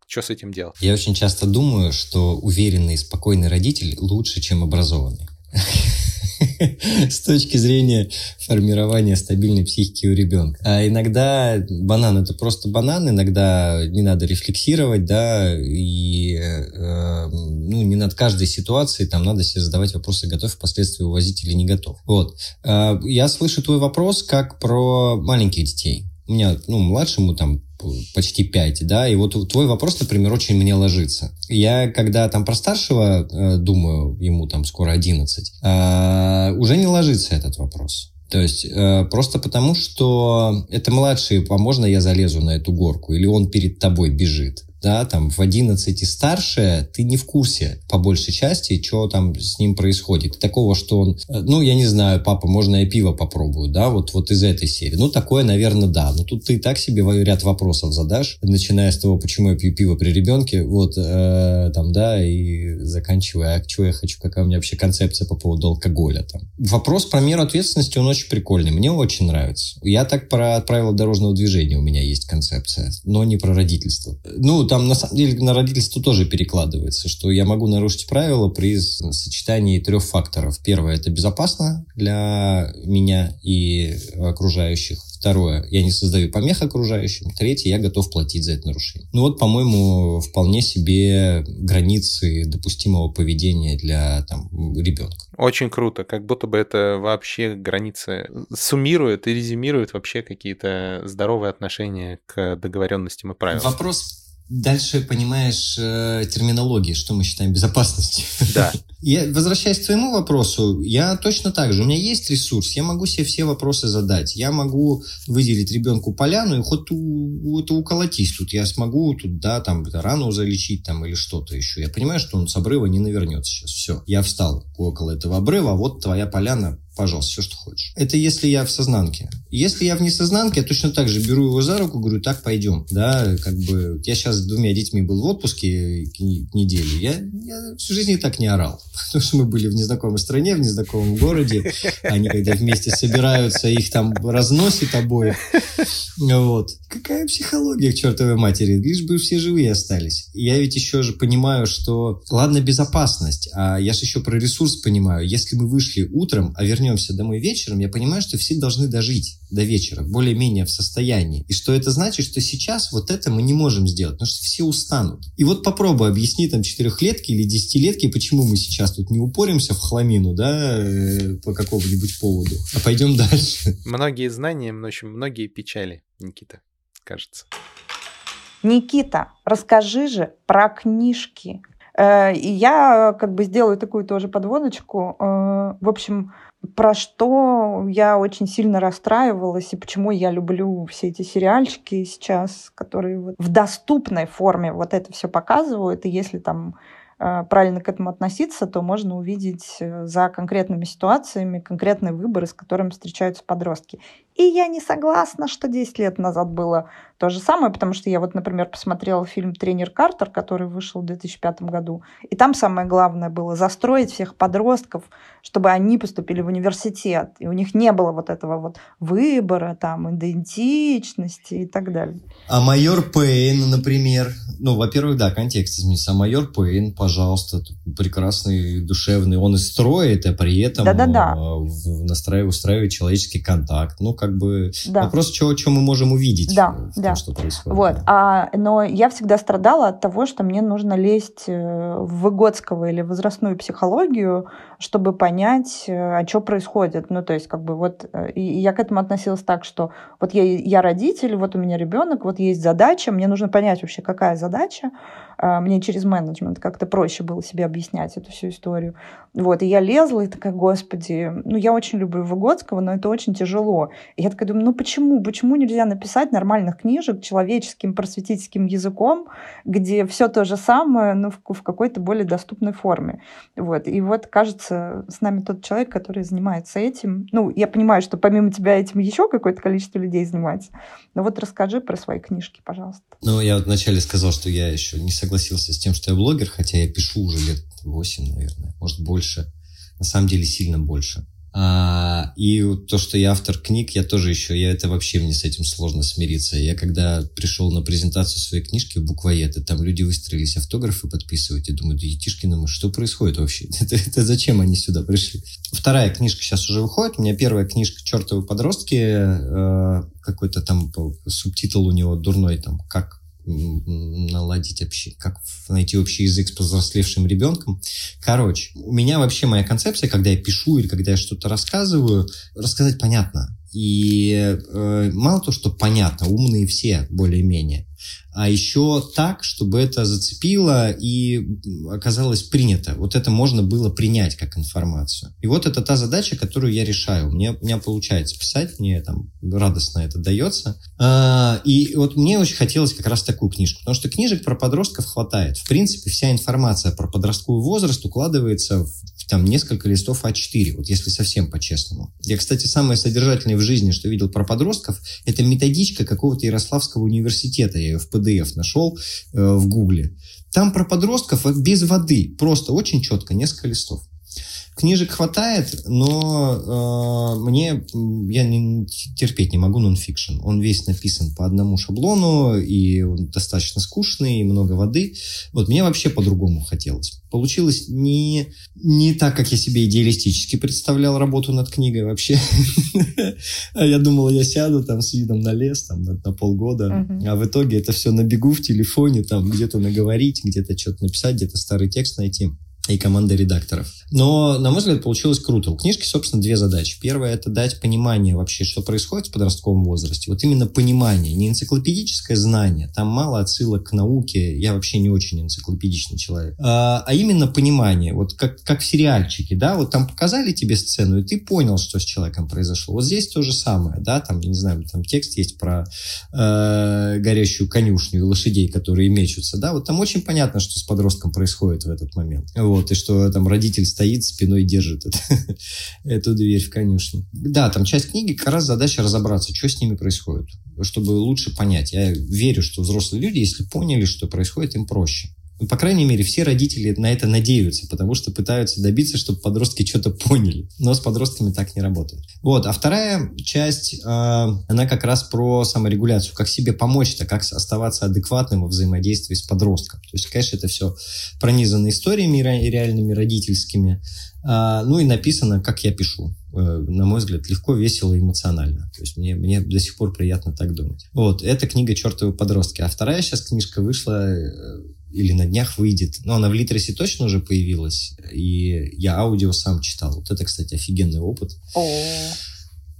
что с этим делать? Я очень часто думаю, что уверенный и спокойный родитель лучше, чем образованный. С точки зрения формирования стабильной психики у ребенка. А иногда банан это просто банан, иногда не надо рефлексировать, да, и э, ну, не над каждой ситуацией там надо себе задавать вопросы, готов впоследствии увозить или не готов. Вот. Э, я слышу твой вопрос как про маленьких детей. У меня, ну, младшему там почти 5, да, и вот твой вопрос, например, очень мне ложится. Я, когда там про старшего э, думаю, ему там скоро 11, э, уже не ложится этот вопрос. То есть э, просто потому, что это младший, а можно я залезу на эту горку, или он перед тобой бежит да, там в 11 и старше, ты не в курсе по большей части, что там с ним происходит. Такого, что он, э, ну, я не знаю, папа, можно я пиво попробую, да, вот, вот из этой серии. Ну, такое, наверное, да. Но тут ты так себе ряд вопросов задашь, начиная с того, почему я пью пиво при ребенке, вот, э, там, да, и заканчивая, а что я хочу, какая у меня вообще концепция по поводу алкоголя там. Вопрос про меру ответственности, он очень прикольный, мне очень нравится. Я так про правила дорожного движения у меня есть концепция, но не про родительство. Ну, там на самом деле на родительство тоже перекладывается, что я могу нарушить правила при сочетании трех факторов. Первое – это безопасно для меня и окружающих. Второе, я не создаю помех окружающим. Третье, я готов платить за это нарушение. Ну вот, по-моему, вполне себе границы допустимого поведения для там, ребенка. Очень круто, как будто бы это вообще границы суммирует и резюмирует вообще какие-то здоровые отношения к договоренностям и правилам. Вопрос Дальше понимаешь э, терминологии, что мы считаем безопасностью. Да. Я, возвращаясь к твоему вопросу, я точно так же. У меня есть ресурс, я могу себе все вопросы задать. Я могу выделить ребенку поляну и хоть у, это уколотись тут. Я смогу тут, да, там, рану залечить там или что-то еще. Я понимаю, что он с обрыва не навернется сейчас. Все, я встал около этого обрыва, вот твоя поляна, пожалуйста, все, что хочешь. Это если я в сознанке. Если я в несознанке, я точно так же беру его за руку, говорю, так, пойдем. Да, как бы, я сейчас с двумя детьми был в отпуске неделю, я, я всю жизнь и так не орал. Потому что мы были в незнакомой стране, в незнакомом городе. Они когда вместе собираются, их там разносит обоих. Вот. Какая психология к чертовой матери? Лишь бы все живые остались. Я ведь еще же понимаю, что, ладно, безопасность, а я же еще про ресурс понимаю. Если мы вышли утром, а вернемся домой вечером, я понимаю, что все должны дожить до вечера, более-менее в состоянии. И что это значит, что сейчас вот это мы не можем сделать, потому что все устанут. И вот попробуй объясни там четырехлетки или десятилетки, почему мы сейчас тут не упоримся в хламину, да, э, по какому-нибудь поводу, а пойдем дальше. Многие знания, в общем, многие печали, Никита, кажется. Никита, расскажи же про книжки. Э, и я как бы сделаю такую тоже подводочку. Э, в общем, про что я очень сильно расстраивалась и почему я люблю все эти сериальчики сейчас, которые вот в доступной форме вот это все показывают. И если там правильно к этому относиться, то можно увидеть э, за конкретными ситуациями конкретные выборы, с которыми встречаются подростки. И я не согласна, что 10 лет назад было то же самое, потому что я вот, например, посмотрела фильм «Тренер Картер», который вышел в 2005 году, и там самое главное было застроить всех подростков, чтобы они поступили в университет, и у них не было вот этого вот выбора, там, идентичности и так далее. А майор Пейн, например, ну, во-первых, да, контекст изменится. А майор Пейн, пожалуйста, прекрасный, душевный, он и строит, а при этом Да-да-да. настраивает, устраивает человеческий контакт. Ну, как как бы да. вопрос, что, что мы можем увидеть да, в том, да. что происходит. Вот. А, но я всегда страдала от того, что мне нужно лезть э, в выгодского или возрастную психологию, чтобы понять, э, а что происходит. Ну, то есть, как бы вот, э, и я к этому относилась так, что вот я, я родитель, вот у меня ребенок, вот есть задача, мне нужно понять вообще, какая задача, а, мне через менеджмент как-то проще было себе объяснять эту всю историю. Вот, и я лезла и такая, господи, ну, я очень люблю Выгодского, но это очень тяжело. И я такая думаю, ну, почему? Почему нельзя написать нормальных книжек человеческим просветительским языком, где все то же самое, но в, в какой-то более доступной форме? Вот, и вот, кажется, с нами тот человек, который занимается этим. Ну, я понимаю, что помимо тебя этим еще какое-то количество людей занимается. Но вот расскажи про свои книжки, пожалуйста. Ну, я вначале сказал, что я еще не согласился с тем, что я блогер, хотя я пишу уже лет 8, наверное, может больше. На самом деле сильно больше. А, и то, что я автор книг, я тоже еще, я это вообще мне с этим сложно смириться. Я когда пришел на презентацию своей книжки в буквоед, там люди выстроились автографы подписывать, я думаю, да Етишкина, ну что происходит вообще? это, это зачем они сюда пришли? Вторая книжка сейчас уже выходит, у меня первая книжка «Чертовы подростки», э, какой-то там субтитул у него дурной, там, как наладить вообще, как найти общий язык с повзрослевшим ребенком. Короче, у меня вообще моя концепция, когда я пишу или когда я что-то рассказываю, рассказать понятно. И э, мало то, что понятно, умные все более-менее, а еще так, чтобы это зацепило и оказалось принято. Вот это можно было принять как информацию. И вот это та задача, которую я решаю. Мне, у меня получается писать, мне там радостно это дается. А, и вот мне очень хотелось как раз такую книжку, потому что книжек про подростков хватает. В принципе, вся информация про подростковый возраст укладывается в там несколько листов А4, вот если совсем по-честному. Я, кстати, самое содержательное в жизни, что видел про подростков, это методичка какого-то Ярославского университета, я ее в PDF нашел э, в Гугле. Там про подростков без воды, просто очень четко, несколько листов. Книжек хватает, но э, мне я не, терпеть не могу нонфикшн. Он весь написан по одному шаблону, и он достаточно скучный, и много воды. Вот мне вообще по-другому хотелось. Получилось не, не так, как я себе идеалистически представлял работу над книгой вообще. Я думал, я сяду там с видом на лес там, на, на полгода, а в итоге это все на бегу в телефоне, там где-то наговорить, где-то что-то написать, где-то старый текст найти и команда редакторов. Но, на мой взгляд, получилось круто. У книжки, собственно, две задачи. Первая – это дать понимание вообще, что происходит в подростковом возрасте. Вот именно понимание, не энциклопедическое знание. Там мало отсылок к науке. Я вообще не очень энциклопедичный человек. А, а именно понимание. Вот как, как в сериальчике, да? Вот там показали тебе сцену, и ты понял, что с человеком произошло. Вот здесь то же самое, да? Там, я не знаю, там текст есть про э, горящую конюшню и лошадей, которые мечутся, да? Вот там очень понятно, что с подростком происходит в этот момент. Вот, и что там родитель стоит, спиной держит эту дверь в конюшню. Да, там часть книги как раз задача разобраться, что с ними происходит, чтобы лучше понять. Я верю, что взрослые люди, если поняли, что происходит, им проще. Ну, по крайней мере, все родители на это надеются, потому что пытаются добиться, чтобы подростки что-то поняли. Но с подростками так не работает. Вот. А вторая часть, э, она как раз про саморегуляцию. Как себе помочь-то, как оставаться адекватным во взаимодействии с подростком. То есть, конечно, это все пронизано историями реальными родительскими. Э, ну и написано, как я пишу э, на мой взгляд, легко, весело эмоционально. То есть мне, мне до сих пор приятно так думать. Вот, это книга «Чертовы подростки». А вторая сейчас книжка вышла или на днях выйдет. Но она в Литресе точно уже появилась, и я аудио сам читал. Вот это, кстати, офигенный опыт.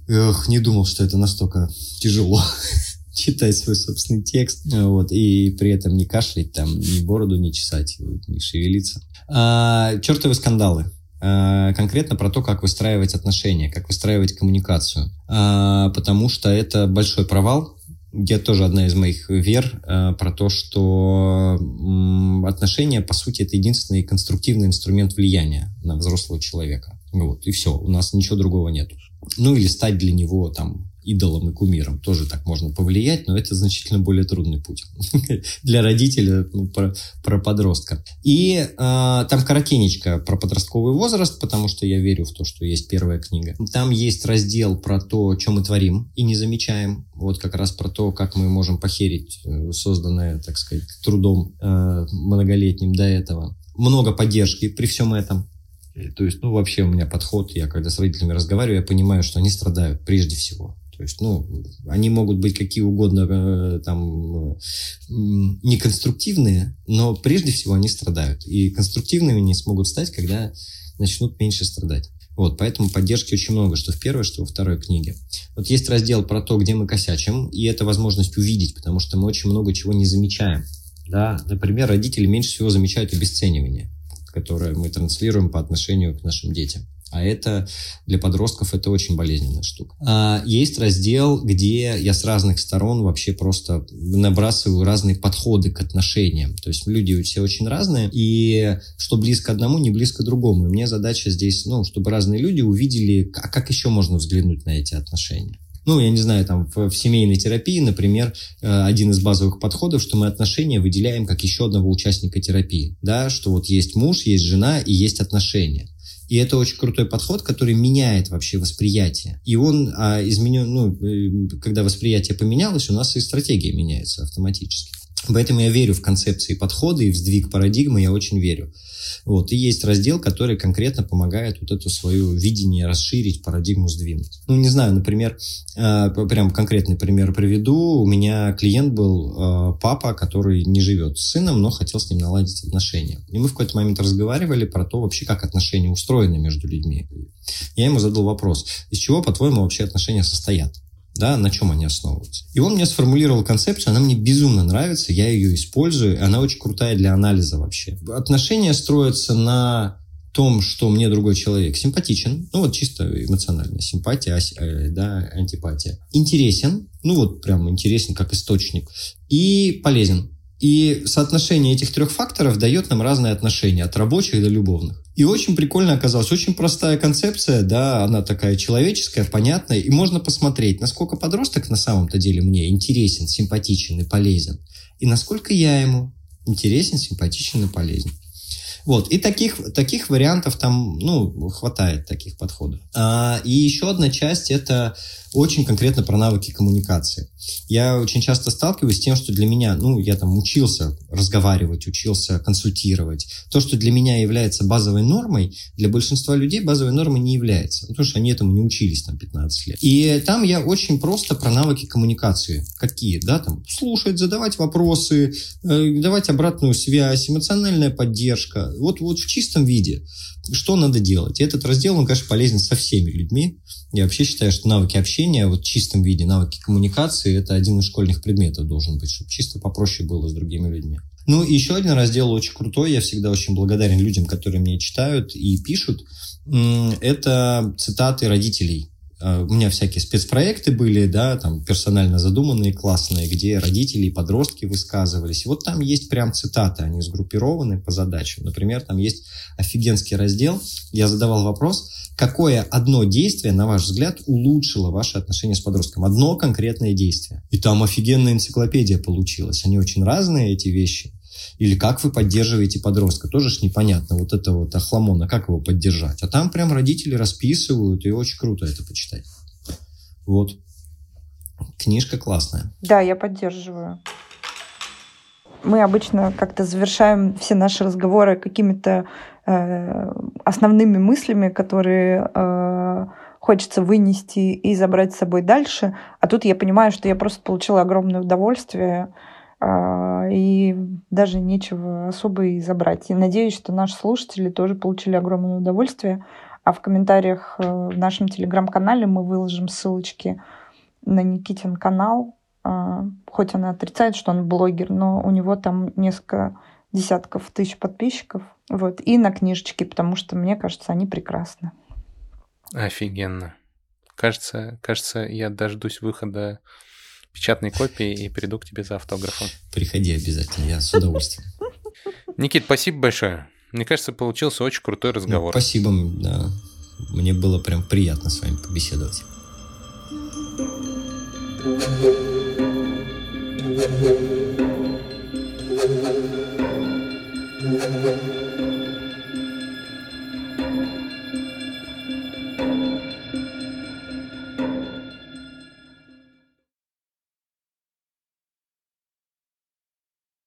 Эх, не думал, что это настолько тяжело читать свой собственный текст, вот, и при этом не кашлять там, ни бороду не чесать, не шевелиться. А, чертовы скандалы. А, конкретно про то, как выстраивать отношения, как выстраивать коммуникацию. А, потому что это большой провал, где тоже одна из моих вер э, про то, что э, отношения, по сути, это единственный конструктивный инструмент влияния на взрослого человека. Вот, и все, у нас ничего другого нет. Ну, или стать для него там идолом и кумиром. Тоже так можно повлиять, но это значительно более трудный путь для родителя, ну, про, про подростка. И э, там коротенечко про подростковый возраст, потому что я верю в то, что есть первая книга. Там есть раздел про то, что мы творим и не замечаем. Вот как раз про то, как мы можем похерить э, созданное, так сказать, трудом э, многолетним до этого. Много поддержки при всем этом. То есть, ну, вообще у меня подход, я когда с родителями разговариваю, я понимаю, что они страдают прежде всего. То есть, ну, они могут быть какие угодно э, там неконструктивные, но прежде всего они страдают. И конструктивными не смогут стать, когда начнут меньше страдать. Вот, поэтому поддержки очень много, что в первой, что во второй книге. Вот есть раздел про то, где мы косячим, и это возможность увидеть, потому что мы очень много чего не замечаем. Да? Например, родители меньше всего замечают обесценивание, которое мы транслируем по отношению к нашим детям. А это для подростков это очень болезненная штука. А, есть раздел, где я с разных сторон вообще просто набрасываю разные подходы к отношениям. То есть люди все очень разные, и что близко одному, не близко другому. И мне задача здесь, ну, чтобы разные люди увидели, а как еще можно взглянуть на эти отношения ну, я не знаю, там в, в семейной терапии, например, э, один из базовых подходов, что мы отношения выделяем как еще одного участника терапии, да, что вот есть муж, есть жена и есть отношения. И это очень крутой подход, который меняет вообще восприятие. И он а, изменен, ну, э, когда восприятие поменялось, у нас и стратегия меняется автоматически. Поэтому я верю в концепции подхода и в сдвиг парадигмы, я очень верю. Вот. И есть раздел, который конкретно помогает вот это свое видение расширить, парадигму сдвинуть. Ну, не знаю, например, э, прям конкретный пример приведу. У меня клиент был э, папа, который не живет с сыном, но хотел с ним наладить отношения. И мы в какой-то момент разговаривали про то вообще, как отношения устроены между людьми. Я ему задал вопрос, из чего, по-твоему, вообще отношения состоят? Да, на чем они основываются. И он мне сформулировал концепцию, она мне безумно нравится, я ее использую, она очень крутая для анализа вообще. Отношения строятся на том, что мне другой человек симпатичен, ну вот чисто эмоционально, симпатия, э, да, антипатия. Интересен, ну вот прям интересен как источник, и полезен. И соотношение этих трех факторов дает нам разные отношения, от рабочих до любовных. И очень прикольно оказалось. Очень простая концепция, да, она такая человеческая, понятная. И можно посмотреть, насколько подросток на самом-то деле мне интересен, симпатичен и полезен. И насколько я ему интересен, симпатичен и полезен. Вот, и таких, таких вариантов там, ну, хватает таких подходов. А, и еще одна часть – это очень конкретно про навыки коммуникации. Я очень часто сталкиваюсь с тем, что для меня, ну, я там учился разговаривать, учился консультировать. То, что для меня является базовой нормой, для большинства людей базовой нормой не является. Ну, потому что они этому не учились там 15 лет. И там я очень просто про навыки коммуникации. Какие, да, там, слушать, задавать вопросы, э, давать обратную связь, эмоциональная поддержка. Вот, вот в чистом виде. Что надо делать? Этот раздел, он, конечно, полезен со всеми людьми. Я вообще считаю, что навыки общения вот в чистом виде, навыки коммуникации – это один из школьных предметов должен быть, чтобы чисто попроще было с другими людьми. Ну, и еще один раздел очень крутой, я всегда очень благодарен людям, которые мне читают и пишут. Это цитаты родителей у меня всякие спецпроекты были, да, там персонально задуманные, классные, где родители и подростки высказывались. И вот там есть прям цитаты, они сгруппированы по задачам. Например, там есть офигенский раздел. Я задавал вопрос, какое одно действие, на ваш взгляд, улучшило ваши отношения с подростком? Одно конкретное действие. И там офигенная энциклопедия получилась. Они очень разные, эти вещи. Или как вы поддерживаете подростка, тоже ж непонятно. Вот это вот охламона, как его поддержать. А там прям родители расписывают, и очень круто это почитать. Вот. Книжка классная. Да, я поддерживаю. Мы обычно как-то завершаем все наши разговоры какими-то э, основными мыслями, которые э, хочется вынести и забрать с собой дальше. А тут я понимаю, что я просто получила огромное удовольствие и даже нечего особо и забрать. И надеюсь, что наши слушатели тоже получили огромное удовольствие. А в комментариях э, в нашем телеграм-канале мы выложим ссылочки на Никитин канал. А, хоть она отрицает, что он блогер, но у него там несколько десятков тысяч подписчиков. Вот. И на книжечки, потому что, мне кажется, они прекрасны. Офигенно. Кажется, кажется, я дождусь выхода печатной копии и приду к тебе за автографом. Приходи обязательно, я с удовольствием. Никит, спасибо большое. Мне кажется, получился очень крутой ну, разговор. Ну, спасибо, да. Мне было прям приятно с вами побеседовать.